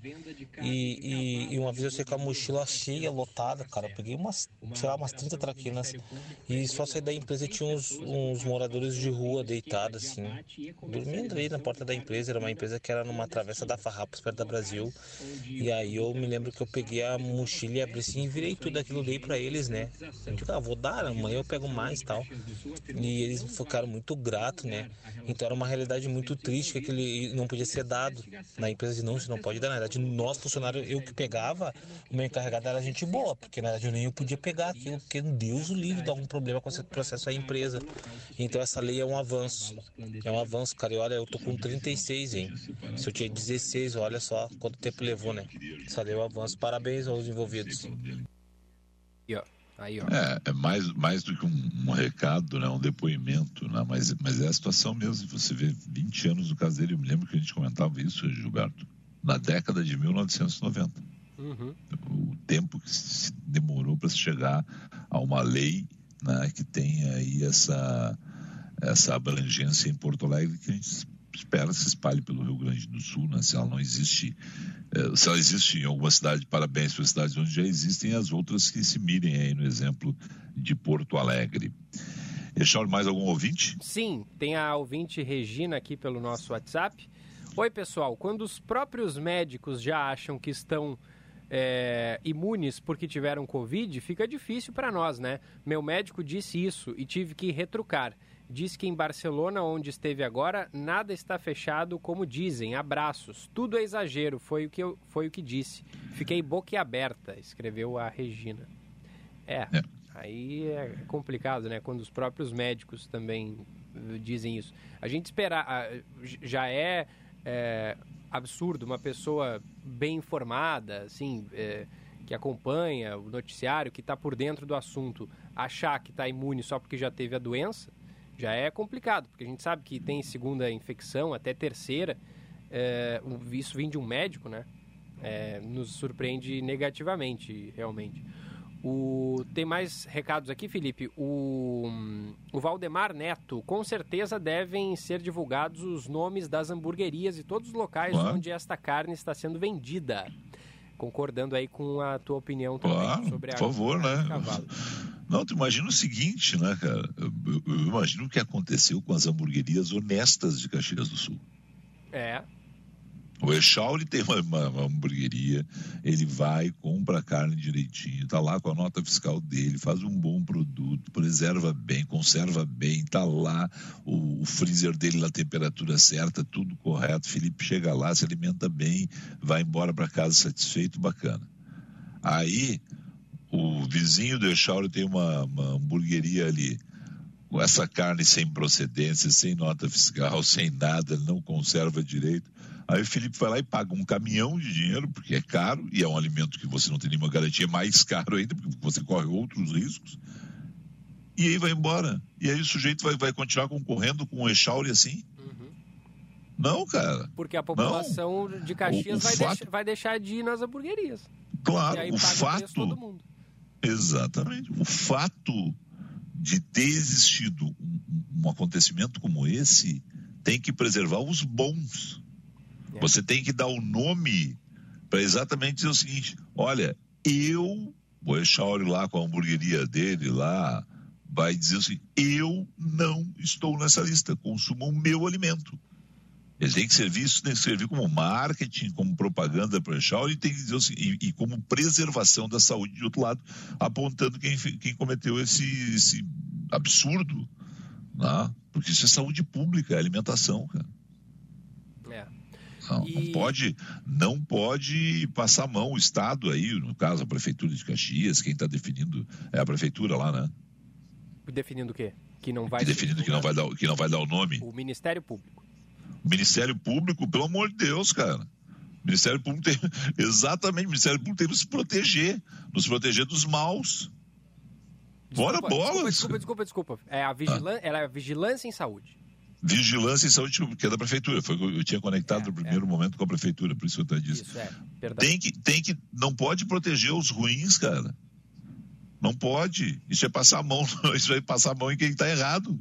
E, e, e, uma vez eu sei com a mochila cheia, lotada, cara, eu peguei umas, sei lá, umas 30 traquinas e só saí da empresa tinha uns, uns moradores de rua deitados assim, dormindo ali na porta da empresa, era uma empresa que era numa travessa da Farrapos, perto da Brasil. E aí eu me lembro que eu peguei a mochila e abri assim virei tudo aquilo, dei para eles, né? Eu ah, vou dar, amanhã eu pego mais tal. E eles ficaram muito gratos, né? Então era uma realidade muito triste que aquele não podia ser dado. Na empresa de não, você não pode dar. Na verdade, nós funcionários, eu que pegava, o meu encarregado era gente boa, porque na verdade eu nem podia pegar aquilo, porque Deus o livre dá algum problema com esse processo à empresa. Então essa lei é um avanço. É um avanço, cara. E olha, eu tô com 36, hein? Se eu tinha 16, olha só quanto tempo levou, né? Essa lei é um avanço. Parabéns aos envolvidos. Aí, ó. Aí, ó. É, é mais, mais do que um, um, recado, né, um depoimento, né, mas, mas é a situação mesmo. Você vê 20 anos do caso dele, eu me lembro que a gente comentava isso, Gilberto, na década de 1990. Uhum. O tempo que se demorou para se chegar a uma lei né, que tenha aí essa, essa abrangência em Porto Alegre que a gente espera se espalhe pelo Rio Grande do Sul, né? se ela não existe, é, se ela existe em alguma cidade, parabéns para cidades onde já existem, as outras que se mirem aí no exemplo de Porto Alegre. Deixar mais algum ouvinte? Sim, tem a ouvinte Regina aqui pelo nosso WhatsApp. Oi, pessoal. Quando os próprios médicos já acham que estão é, imunes porque tiveram Covid, fica difícil para nós, né? Meu médico disse isso e tive que retrucar diz que em Barcelona, onde esteve agora, nada está fechado como dizem. Abraços. Tudo é exagero, foi o que, eu, foi o que disse. Fiquei boquiaberta, escreveu a Regina. É, é, aí é complicado, né? Quando os próprios médicos também dizem isso. A gente esperar, já é, é absurdo uma pessoa bem informada, assim, é, que acompanha o noticiário, que está por dentro do assunto, achar que está imune só porque já teve a doença já é complicado, porque a gente sabe que tem segunda infecção, até terceira, é, isso vem de um médico, né? É, nos surpreende negativamente, realmente. O, tem mais recados aqui, Felipe. O, o Valdemar Neto, com certeza devem ser divulgados os nomes das hamburguerias e todos os locais onde esta carne está sendo vendida. concordando aí com a tua opinião também claro, sobre a por favor, né? cavalo. Não, tu imagina o seguinte, né, cara? Eu, eu, eu, imagino o que aconteceu com as hamburguerias honestas de Caxias do Sul. É. O Echauri tem uma, uma, uma, hamburgueria, ele vai, compra a carne direitinho, tá lá com a nota fiscal dele, faz um bom produto, preserva bem, conserva bem, tá lá o, o freezer dele na temperatura certa, tudo correto. Felipe chega lá, se alimenta bem, vai embora para casa satisfeito, bacana. Aí o vizinho do Echauri tem uma, uma hamburgueria ali com essa carne sem procedência, sem nota fiscal, sem nada, ele não conserva direito. Aí o Felipe vai lá e paga um caminhão de dinheiro, porque é caro, e é um alimento que você não tem nenhuma garantia, é mais caro ainda, porque você corre outros riscos. E aí vai embora. E aí o sujeito vai, vai continuar concorrendo com o Echauri assim? Uhum. Não, cara. Porque a população não. de Caxias o, o vai, fato... deixar, vai deixar de ir nas hamburguerias. Claro, o fato. Exatamente. O fato de ter existido um, um acontecimento como esse tem que preservar os bons. É. Você tem que dar o nome para exatamente dizer o seguinte: olha, eu, o Echauri lá com a hamburgueria dele lá, vai dizer assim: eu não estou nessa lista, consumam o meu alimento. Ele tem que servir isso, tem que servir como marketing, como propaganda para o e tem que dizer assim, e, e, como preservação da saúde de outro lado, apontando quem, quem cometeu esse, esse absurdo, né? porque isso é saúde pública, é alimentação, cara. É. Não, e... não, pode, não pode passar a mão o Estado aí, no caso a Prefeitura de Caxias, quem está definindo é a Prefeitura lá, né? Definindo o quê? Que não vai que definindo que não vai dar que não vai dar o nome. O Ministério Público. O Ministério Público, pelo amor de Deus, cara. O Ministério Público tem exatamente, o Ministério Público tem que nos proteger, nos proteger dos maus. Bora bola. Desculpa, desculpa, desculpa. É a vigilância, ah. ela é a vigilância em saúde. Vigilância em saúde que é da prefeitura. Foi eu tinha conectado é, no primeiro é. momento com a prefeitura, por isso que eu estou dizendo. Isso é, Tem que, tem que, não pode proteger os ruins, cara. Não pode. Isso é passar a mão, isso vai passar a mão em quem está errado.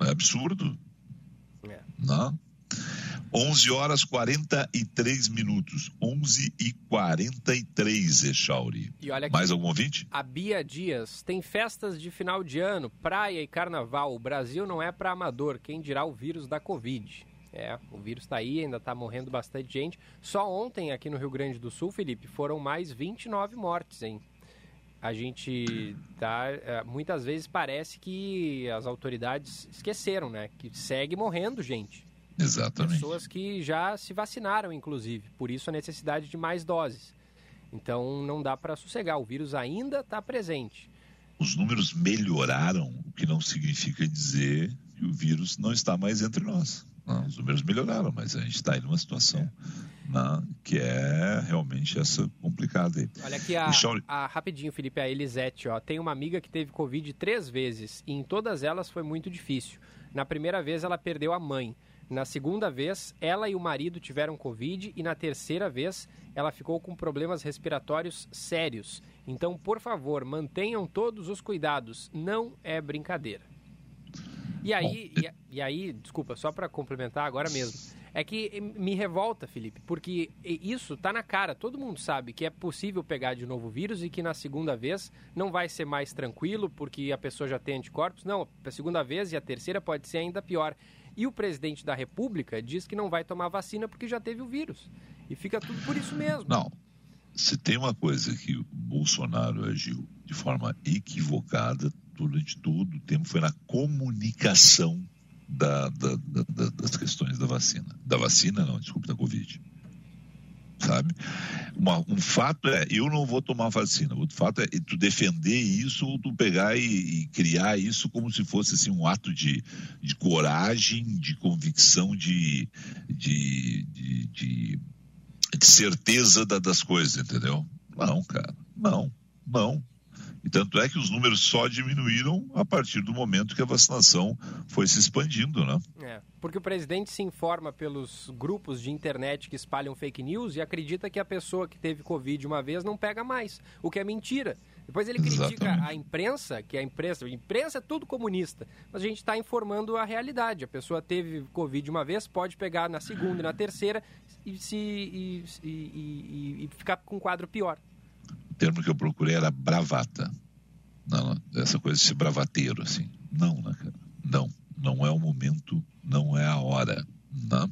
É absurdo. É. Não. 11 horas 43 minutos. 11 e 43, Echauri. E olha aqui, Mais algum ouvinte? A Bia Dias. Tem festas de final de ano, praia e carnaval. O Brasil não é para amador. Quem dirá o vírus da Covid? É, o vírus está aí, ainda está morrendo bastante gente. Só ontem, aqui no Rio Grande do Sul, Felipe, foram mais 29 mortes, hein? A gente tá. Muitas vezes parece que as autoridades esqueceram, né? Que segue morrendo gente. Exatamente. Pessoas que já se vacinaram, inclusive. Por isso a necessidade de mais doses. Então não dá para sossegar. O vírus ainda está presente. Os números melhoraram, o que não significa dizer que o vírus não está mais entre nós. Não, os números melhoraram, mas a gente está em uma situação é. Né, que é realmente essa complicada aí. Olha aqui a, a, rapidinho, Felipe, a Elisete, ó, tem uma amiga que teve Covid três vezes e em todas elas foi muito difícil. Na primeira vez ela perdeu a mãe. Na segunda vez, ela e o marido tiveram Covid e na terceira vez, ela ficou com problemas respiratórios sérios. Então, por favor, mantenham todos os cuidados. Não é brincadeira. E aí, e, e aí, desculpa, só para complementar agora mesmo, é que me revolta, Felipe, porque isso tá na cara. Todo mundo sabe que é possível pegar de novo o vírus e que na segunda vez não vai ser mais tranquilo porque a pessoa já tem anticorpos. Não, a segunda vez e a terceira pode ser ainda pior. E o presidente da República diz que não vai tomar vacina porque já teve o vírus. E fica tudo por isso mesmo. Não. Se tem uma coisa que o Bolsonaro agiu de forma equivocada durante todo o tempo foi na comunicação da, da, da, das questões da vacina. Da vacina, não, desculpe, da Covid sabe? Uma, um fato é, eu não vou tomar vacina. Outro fato é tu defender isso ou tu pegar e, e criar isso como se fosse assim, um ato de, de coragem, de convicção, de, de, de, de, de certeza da, das coisas, entendeu? Não, cara, não, não. E tanto é que os números só diminuíram a partir do momento que a vacinação foi se expandindo, né? É, porque o presidente se informa pelos grupos de internet que espalham fake news e acredita que a pessoa que teve Covid uma vez não pega mais, o que é mentira. Depois ele critica Exatamente. a imprensa, que a imprensa, a imprensa é tudo comunista, mas a gente está informando a realidade. A pessoa teve Covid uma vez, pode pegar na segunda e na terceira e, se, e, e, e, e ficar com um quadro pior. Termo que eu procurei era bravata. Não, essa coisa de ser bravateiro, assim. Não, né, cara? Não. Não é o momento, não é a hora. Não.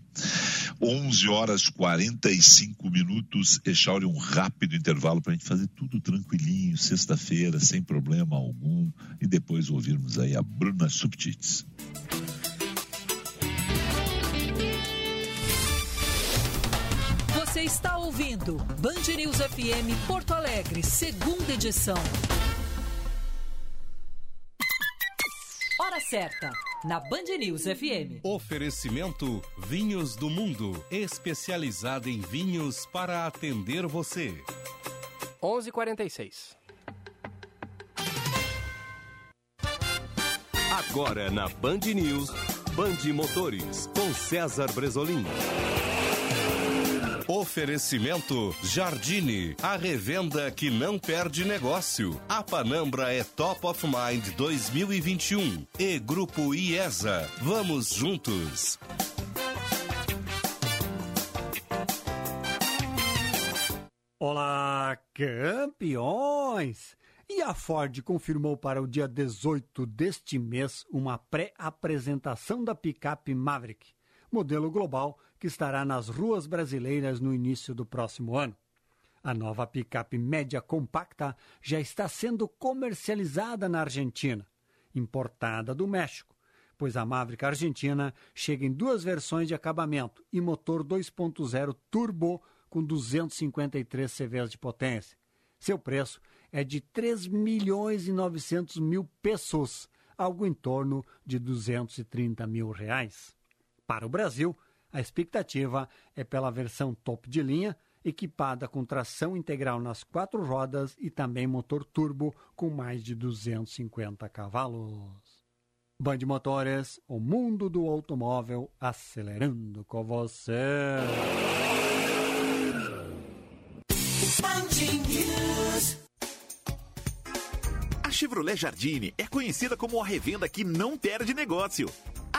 11 horas 45 minutos. Echauri, um rápido intervalo para a gente fazer tudo tranquilinho, sexta-feira, sem problema algum. E depois ouvirmos aí a Bruna Subtits. Você está ouvindo Band News FM Porto Alegre, segunda edição. Hora certa na Band News FM. Oferecimento Vinhos do Mundo, especializada em vinhos para atender você. 11:46. Agora na Band News, Band Motores com César Bresolim. Oferecimento Jardine, a revenda que não perde negócio. A Panambra é Top of Mind 2021 e Grupo IESA. Vamos juntos. Olá, campeões! E a Ford confirmou para o dia 18 deste mês uma pré-apresentação da picape Maverick, modelo global que estará nas ruas brasileiras no início do próximo ano. A nova picape média compacta já está sendo comercializada na Argentina, importada do México, pois a Maverick Argentina chega em duas versões de acabamento e motor 2.0 turbo com 253 CVs de potência. Seu preço é de 3 milhões e 900 mil pesos, algo em torno de 230 mil reais. Para o Brasil, a expectativa é pela versão top de linha, equipada com tração integral nas quatro rodas e também motor turbo com mais de 250 cavalos. Band Motores, o mundo do automóvel acelerando com você. A Chevrolet Jardine é conhecida como a revenda que não perde negócio.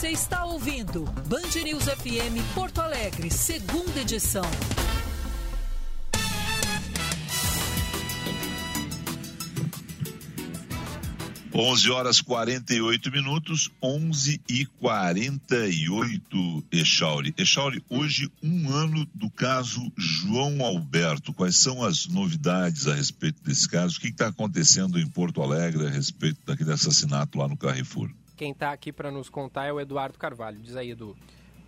Você está ouvindo Band News FM Porto Alegre, segunda edição. 11 horas 48 minutos, 11 e 48, Echauri. Echauri, hoje um ano do caso João Alberto. Quais são as novidades a respeito desse caso? O que está acontecendo em Porto Alegre a respeito daquele assassinato lá no Carrefour? Quem está aqui para nos contar é o Eduardo Carvalho. Diz aí, Edu.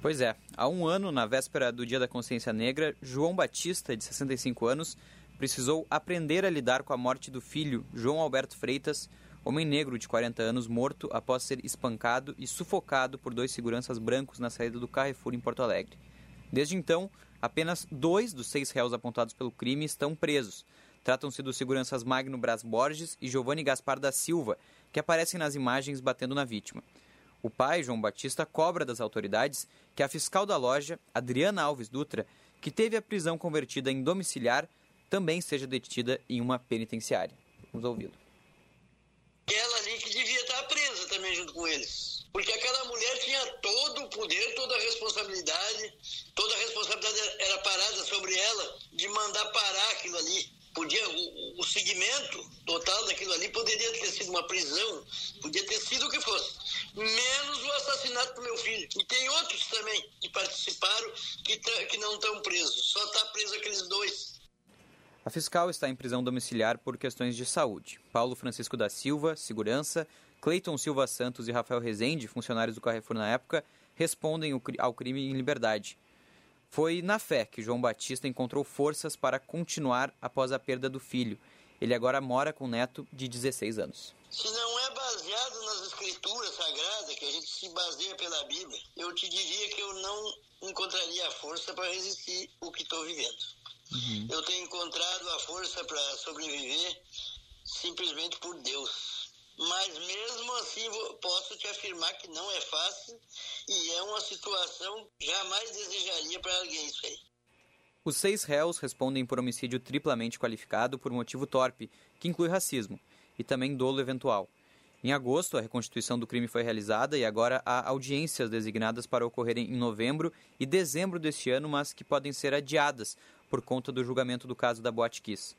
Pois é, há um ano, na véspera do Dia da Consciência Negra, João Batista, de 65 anos, precisou aprender a lidar com a morte do filho, João Alberto Freitas, homem negro de 40 anos, morto após ser espancado e sufocado por dois seguranças brancos na saída do Carrefour em Porto Alegre. Desde então, apenas dois dos seis réus apontados pelo crime estão presos. Tratam-se dos seguranças Magno Bras Borges e Giovanni Gaspar da Silva, que aparecem nas imagens batendo na vítima. O pai, João Batista, cobra das autoridades que a fiscal da loja, Adriana Alves Dutra, que teve a prisão convertida em domiciliar, também seja detida em uma penitenciária. Vamos ouvi-lo. Ela ali que devia estar presa também junto com eles. Porque aquela mulher tinha todo o poder, toda a responsabilidade, toda a responsabilidade era parada sobre ela de mandar parar aquilo ali podia o, o segmento total daquilo ali poderia ter sido uma prisão, podia ter sido o que fosse, menos o assassinato do meu filho. E tem outros também que participaram que, que não estão presos, só está preso aqueles dois. A fiscal está em prisão domiciliar por questões de saúde. Paulo Francisco da Silva, segurança, Cleiton Silva Santos e Rafael Rezende, funcionários do Carrefour na época, respondem ao crime em liberdade. Foi na fé que João Batista encontrou forças para continuar após a perda do filho. Ele agora mora com um neto de 16 anos. Se não é baseado escritura sagrada, que a gente se baseia pela Bíblia, eu te diria que eu não encontraria a força para resistir o que estou vivendo. Uhum. Eu tenho encontrado a força para sobreviver simplesmente por Deus. Mas mesmo assim, posso te afirmar que não é fácil e é uma situação que jamais desejaria para alguém isso aí. Os seis réus respondem por homicídio triplamente qualificado por motivo torpe, que inclui racismo, e também dolo eventual. Em agosto, a reconstituição do crime foi realizada e agora há audiências designadas para ocorrerem em novembro e dezembro deste ano, mas que podem ser adiadas por conta do julgamento do caso da Boate Kiss.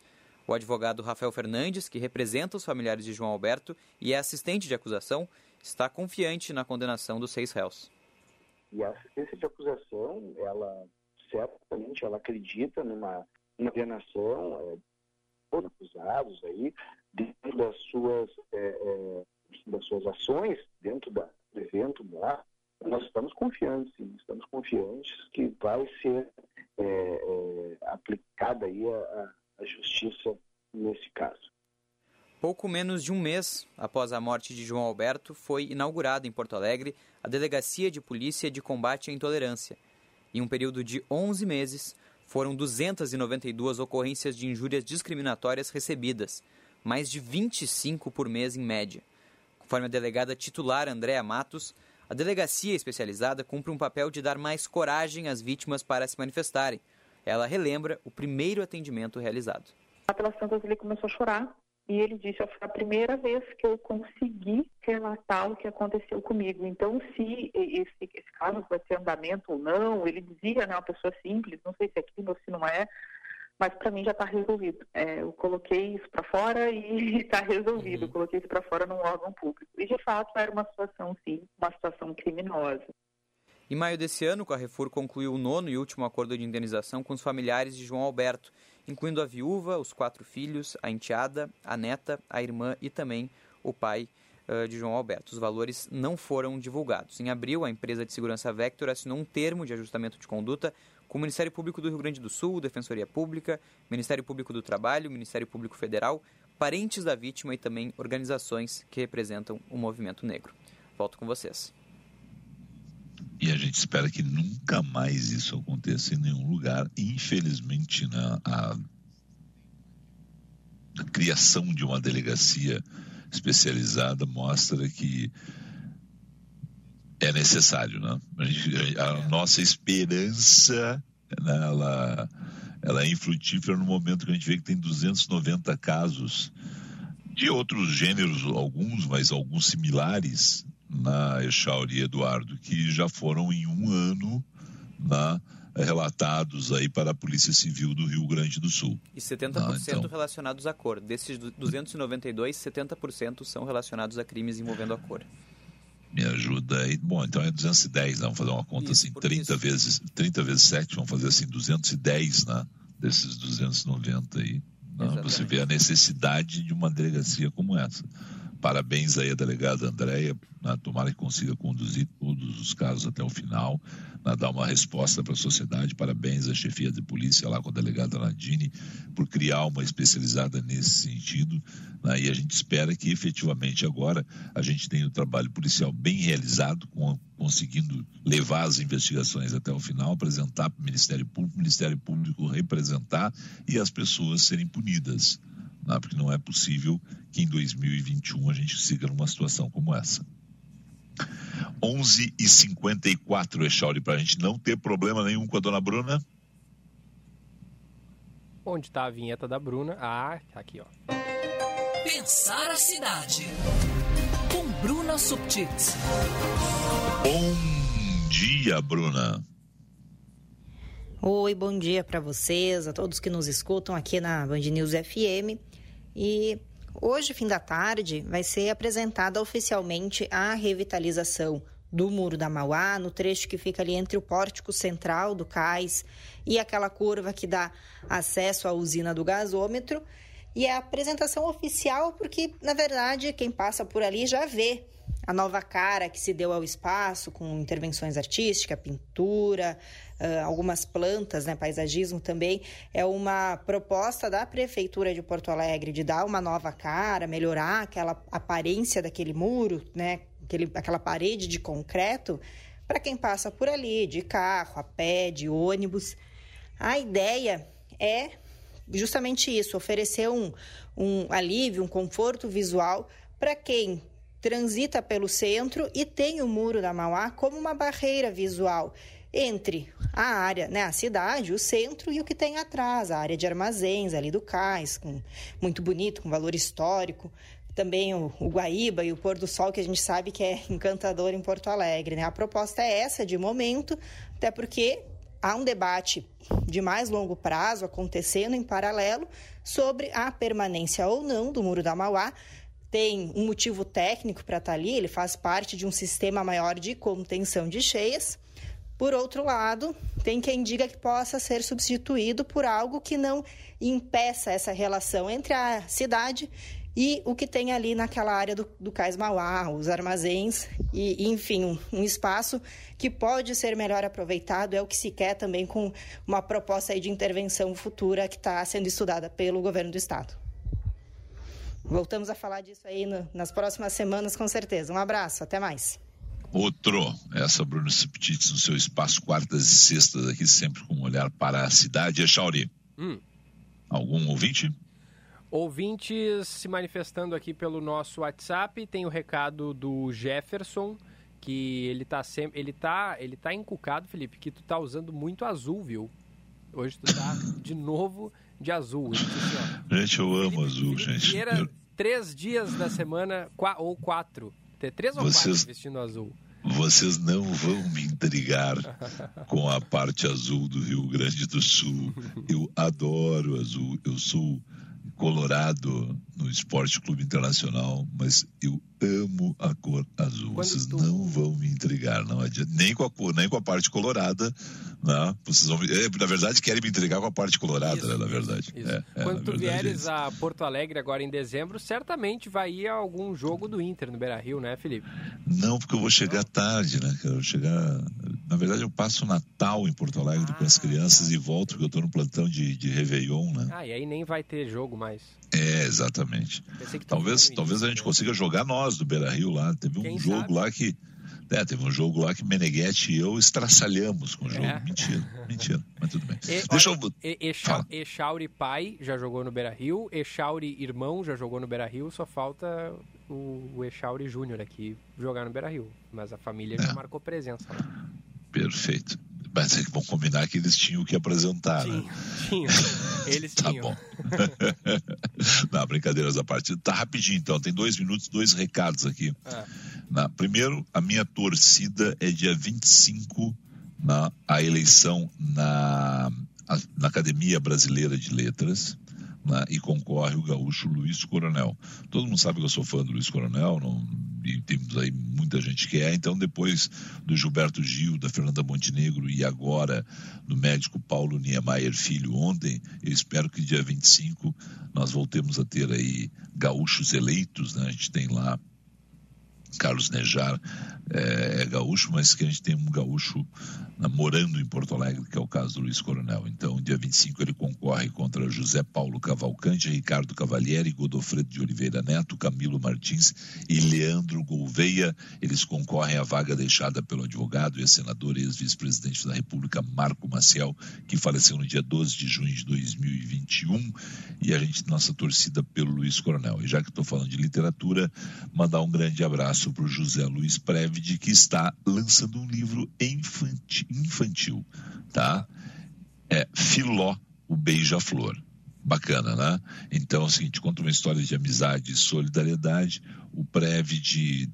O advogado Rafael Fernandes, que representa os familiares de João Alberto e é assistente de acusação, está confiante na condenação dos seis réus. E a assistência de acusação, ela certamente ela acredita numa, condenação é, por acusados aí dentro das suas é, é, das suas ações dentro da, do evento lá, nós estamos confiantes, sim, estamos confiantes que vai ser é, é, aplicada aí a, a justiça nesse caso. Pouco menos de um mês após a morte de João Alberto, foi inaugurada em Porto Alegre a Delegacia de Polícia de Combate à Intolerância. Em um período de 11 meses, foram 292 ocorrências de injúrias discriminatórias recebidas, mais de 25 por mês em média. Conforme a delegada titular Andréa Matos, a delegacia especializada cumpre um papel de dar mais coragem às vítimas para se manifestarem. Ela relembra o primeiro atendimento realizado. Pelas tantas ele começou a chorar e ele disse: foi a primeira vez que eu consegui relatar o que aconteceu comigo. Então, se esse, esse caso vai ter andamento ou não, ele dizia, né, uma pessoa simples, não sei se é aqui ou se não é, mas para mim já está resolvido. É, eu coloquei isso para fora e está resolvido. Uhum. Coloquei isso para fora num órgão público. E de fato era uma situação, sim, uma situação criminosa. Em maio desse ano, o Carrefour concluiu o nono e último acordo de indenização com os familiares de João Alberto, incluindo a viúva, os quatro filhos, a enteada, a neta, a irmã e também o pai uh, de João Alberto. Os valores não foram divulgados. Em abril, a empresa de segurança Vector assinou um termo de ajustamento de conduta com o Ministério Público do Rio Grande do Sul, Defensoria Pública, Ministério Público do Trabalho, Ministério Público Federal, parentes da vítima e também organizações que representam o movimento negro. Volto com vocês. E a gente espera que nunca mais isso aconteça em nenhum lugar. Infelizmente, né, a, a criação de uma delegacia especializada mostra que é necessário, né? A, a nossa esperança, né, ela, ela é infrutífera no momento que a gente vê que tem 290 casos de outros gêneros, alguns, mas alguns similares na Echauri Eduardo, que já foram em um ano na relatados aí para a Polícia Civil do Rio Grande do Sul. E 70% ah, então... relacionados à cor. Desses 292, 70% são relacionados a crimes envolvendo a cor. Me ajuda aí. Bom, então é 210, né? Vamos fazer uma conta isso, assim, 30 isso. vezes, 30 vezes 7, vamos fazer assim, 210, né? Desses 290 aí. Né? Você vê a necessidade de uma delegacia como essa. Parabéns aí à delegada Andréia, né? tomara que consiga conduzir todos os casos até o final, né? dar uma resposta para a sociedade. Parabéns à chefia de polícia lá com a delegada Nadine por criar uma especializada nesse sentido. Né? E a gente espera que efetivamente agora a gente tenha o trabalho policial bem realizado, com, conseguindo levar as investigações até o final, apresentar para o Ministério Público, o Ministério Público representar e as pessoas serem punidas né? porque não é possível que em 2021 a gente siga numa situação como essa. 11 e 54 Echauri, para a gente não ter problema nenhum com a dona Bruna. Onde está a vinheta da Bruna? Ah, tá aqui, ó. Pensar a cidade. Com Bruna Subtits. Bom dia, Bruna. Oi, bom dia para vocês, a todos que nos escutam aqui na Band News FM. E hoje, fim da tarde, vai ser apresentada oficialmente a revitalização do Muro da Mauá, no trecho que fica ali entre o pórtico central do cais e aquela curva que dá acesso à usina do gasômetro. E é a apresentação oficial porque, na verdade, quem passa por ali já vê a nova cara que se deu ao espaço, com intervenções artísticas, pintura, uh, algumas plantas, né, paisagismo também, é uma proposta da Prefeitura de Porto Alegre de dar uma nova cara, melhorar aquela aparência daquele muro, né, aquele, aquela parede de concreto para quem passa por ali, de carro, a pé, de ônibus. A ideia é justamente isso, oferecer um, um alívio, um conforto visual para quem transita pelo centro e tem o Muro da Mauá como uma barreira visual entre a área, né, a cidade, o centro e o que tem atrás, a área de armazéns ali do cais, com, muito bonito, com valor histórico. Também o, o Guaíba e o pôr do sol, que a gente sabe que é encantador em Porto Alegre. Né? A proposta é essa de momento, até porque há um debate de mais longo prazo acontecendo em paralelo sobre a permanência ou não do Muro da Mauá. Tem um motivo técnico para estar tá ali, ele faz parte de um sistema maior de contenção de cheias. Por outro lado, tem quem diga que possa ser substituído por algo que não impeça essa relação entre a cidade e o que tem ali naquela área do, do Cais Mauá, os armazéns, e, enfim, um, um, espaço que pode ser melhor aproveitado, é o que se quer também com uma proposta de intervenção futura que está sendo estudada pelo governo do Estado. Voltamos a falar disso aí no, nas próximas semanas, com certeza. Um abraço, até mais. Outro, essa Bruno Septits no seu espaço quartas e sextas aqui, sempre com um olhar para a cidade. É Chauri. Hum. Algum ouvinte? Ouvintes se manifestando aqui pelo nosso WhatsApp, tem o recado do Jefferson, que ele tá sempre. Ele tá. Ele tá encucado, Felipe, que tu tá usando muito azul, viu? Hoje tu tá de novo de azul. Assim, gente, eu amo azul, gente. Era três dias da semana, ou quatro ter três ou vocês, quatro vestindo azul. Vocês não vão me intrigar com a parte azul do Rio Grande do Sul. Eu adoro azul. Eu sou colorado no Esporte Clube Internacional, mas eu amo a cor azul. Quando Vocês tu... não vão me intrigar, não adianta. Nem com a cor, nem com a parte colorada. Né? Vocês vão, é, na verdade, querem me intrigar com a parte colorada, isso, né? Na verdade. É, é, Quando tu vieres a Porto Alegre agora em dezembro, certamente vai ir a algum jogo do Inter no Beira Rio, né, Felipe? Não, porque eu vou chegar não. tarde, né? Quero chegar. Na verdade, eu passo o Natal em Porto Alegre ah, com as crianças tá. e volto, porque eu estou no plantão de, de Réveillon, né? Ah, e aí nem vai ter jogo mais. É, exatamente. Talvez, talvez a gente consiga jogar nós do Beira Rio lá. Teve um Quem jogo sabe? lá que. É, teve um jogo lá que Meneghetti e eu estraçalhamos com o jogo. É. Mentira, mentira, mas tudo bem. E, Deixa olha, eu. Echa, Echauri pai já jogou no Beira Rio, Echauri irmão já jogou no Beira Rio, só falta o, o Echauri Júnior aqui jogar no Beira Rio. Mas a família é. já marcou presença lá. Perfeito. Mas é que vão combinar que eles tinham o que apresentar, Tinha, né? tinham. Eles tá tinham. bom. Não, brincadeiras à parte. Tá rapidinho, então. Tem dois minutos, dois recados aqui. É. Na, primeiro, a minha torcida é dia 25 na a eleição na, a, na Academia Brasileira de Letras né, e concorre o gaúcho Luiz Coronel. Todo mundo sabe que eu sou fã do Luiz Coronel, não, e temos aí muita gente que é. Então, depois do Gilberto Gil, da Fernanda Montenegro e agora do médico Paulo Niemeyer Filho ontem, eu espero que dia 25 nós voltemos a ter aí gaúchos eleitos, né? A gente tem lá Carlos Nejar é, é, gaúcho, mas que a gente tem um gaúcho morando em Porto Alegre, que é o caso do Luiz Coronel. Então, dia 25 ele concorre contra José Paulo Cavalcante, Ricardo Cavalieri, Godofredo de Oliveira Neto, Camilo Martins e Leandro Gouveia. Eles concorrem à vaga deixada pelo advogado e senador e ex-vice-presidente da República, Marco Maciel, que faleceu no dia 12 de junho de 2021. E a gente, nossa torcida pelo Luiz Coronel. E já que estou falando de literatura, mandar um grande abraço para o José Luiz Previde, que está lançando um livro infantil infantil, tá? É Filó, o beija-flor. Bacana, né? Então, é o seguinte, conta uma história de amizade e solidariedade. O Prev de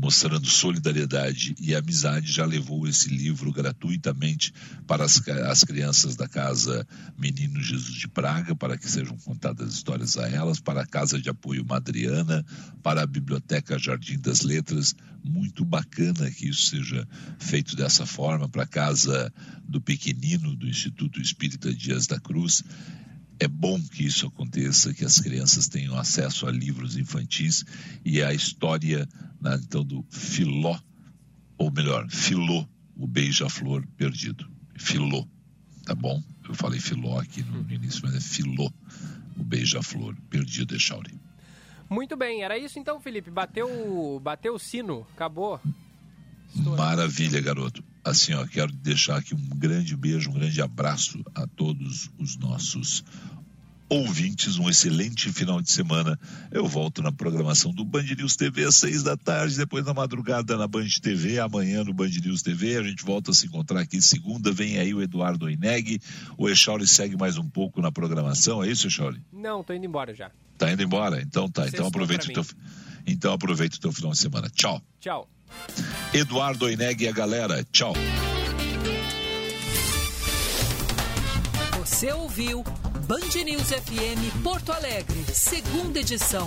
mostrando solidariedade e amizade, já levou esse livro gratuitamente para as, as crianças da Casa Menino Jesus de Praga, para que sejam contadas histórias a elas, para a Casa de Apoio Madriana, para a Biblioteca Jardim das Letras. Muito bacana que isso seja feito dessa forma, para a Casa do Pequenino, do Instituto Espírita Dias da Cruz é bom que isso aconteça, que as crianças tenham acesso a livros infantis e a história, né, então, do Filó, ou melhor, Filô, o beija-flor perdido. Filô, tá bom? Eu falei Filó aqui no, início, mas é Filô, o beija-flor perdido, Echauri. Muito bem, era isso então, Felipe. Bateu, bateu o sino, acabou. Maravilha, garoto. Assim, ó, quero deixar aqui um grande beijo, um grande abraço a todos os nossos ouvintes, um excelente final de semana. Eu volto na programação do Band News TV às seis da tarde, depois na madrugada na Band TV, amanhã no Band News TV. A gente volta a se encontrar aqui segunda. Vem aí o Eduardo Ineg. O Echauri segue mais um pouco na programação, é isso, Echauri? Não, tô indo embora já. Tá indo embora? Então tá. então aproveita o teu, então aproveita o teu final de semana. Tchau. Tchau. Eduardo Ineg e a galera. Tchau. Você ouviu Band News FM Porto Alegre, segunda edição.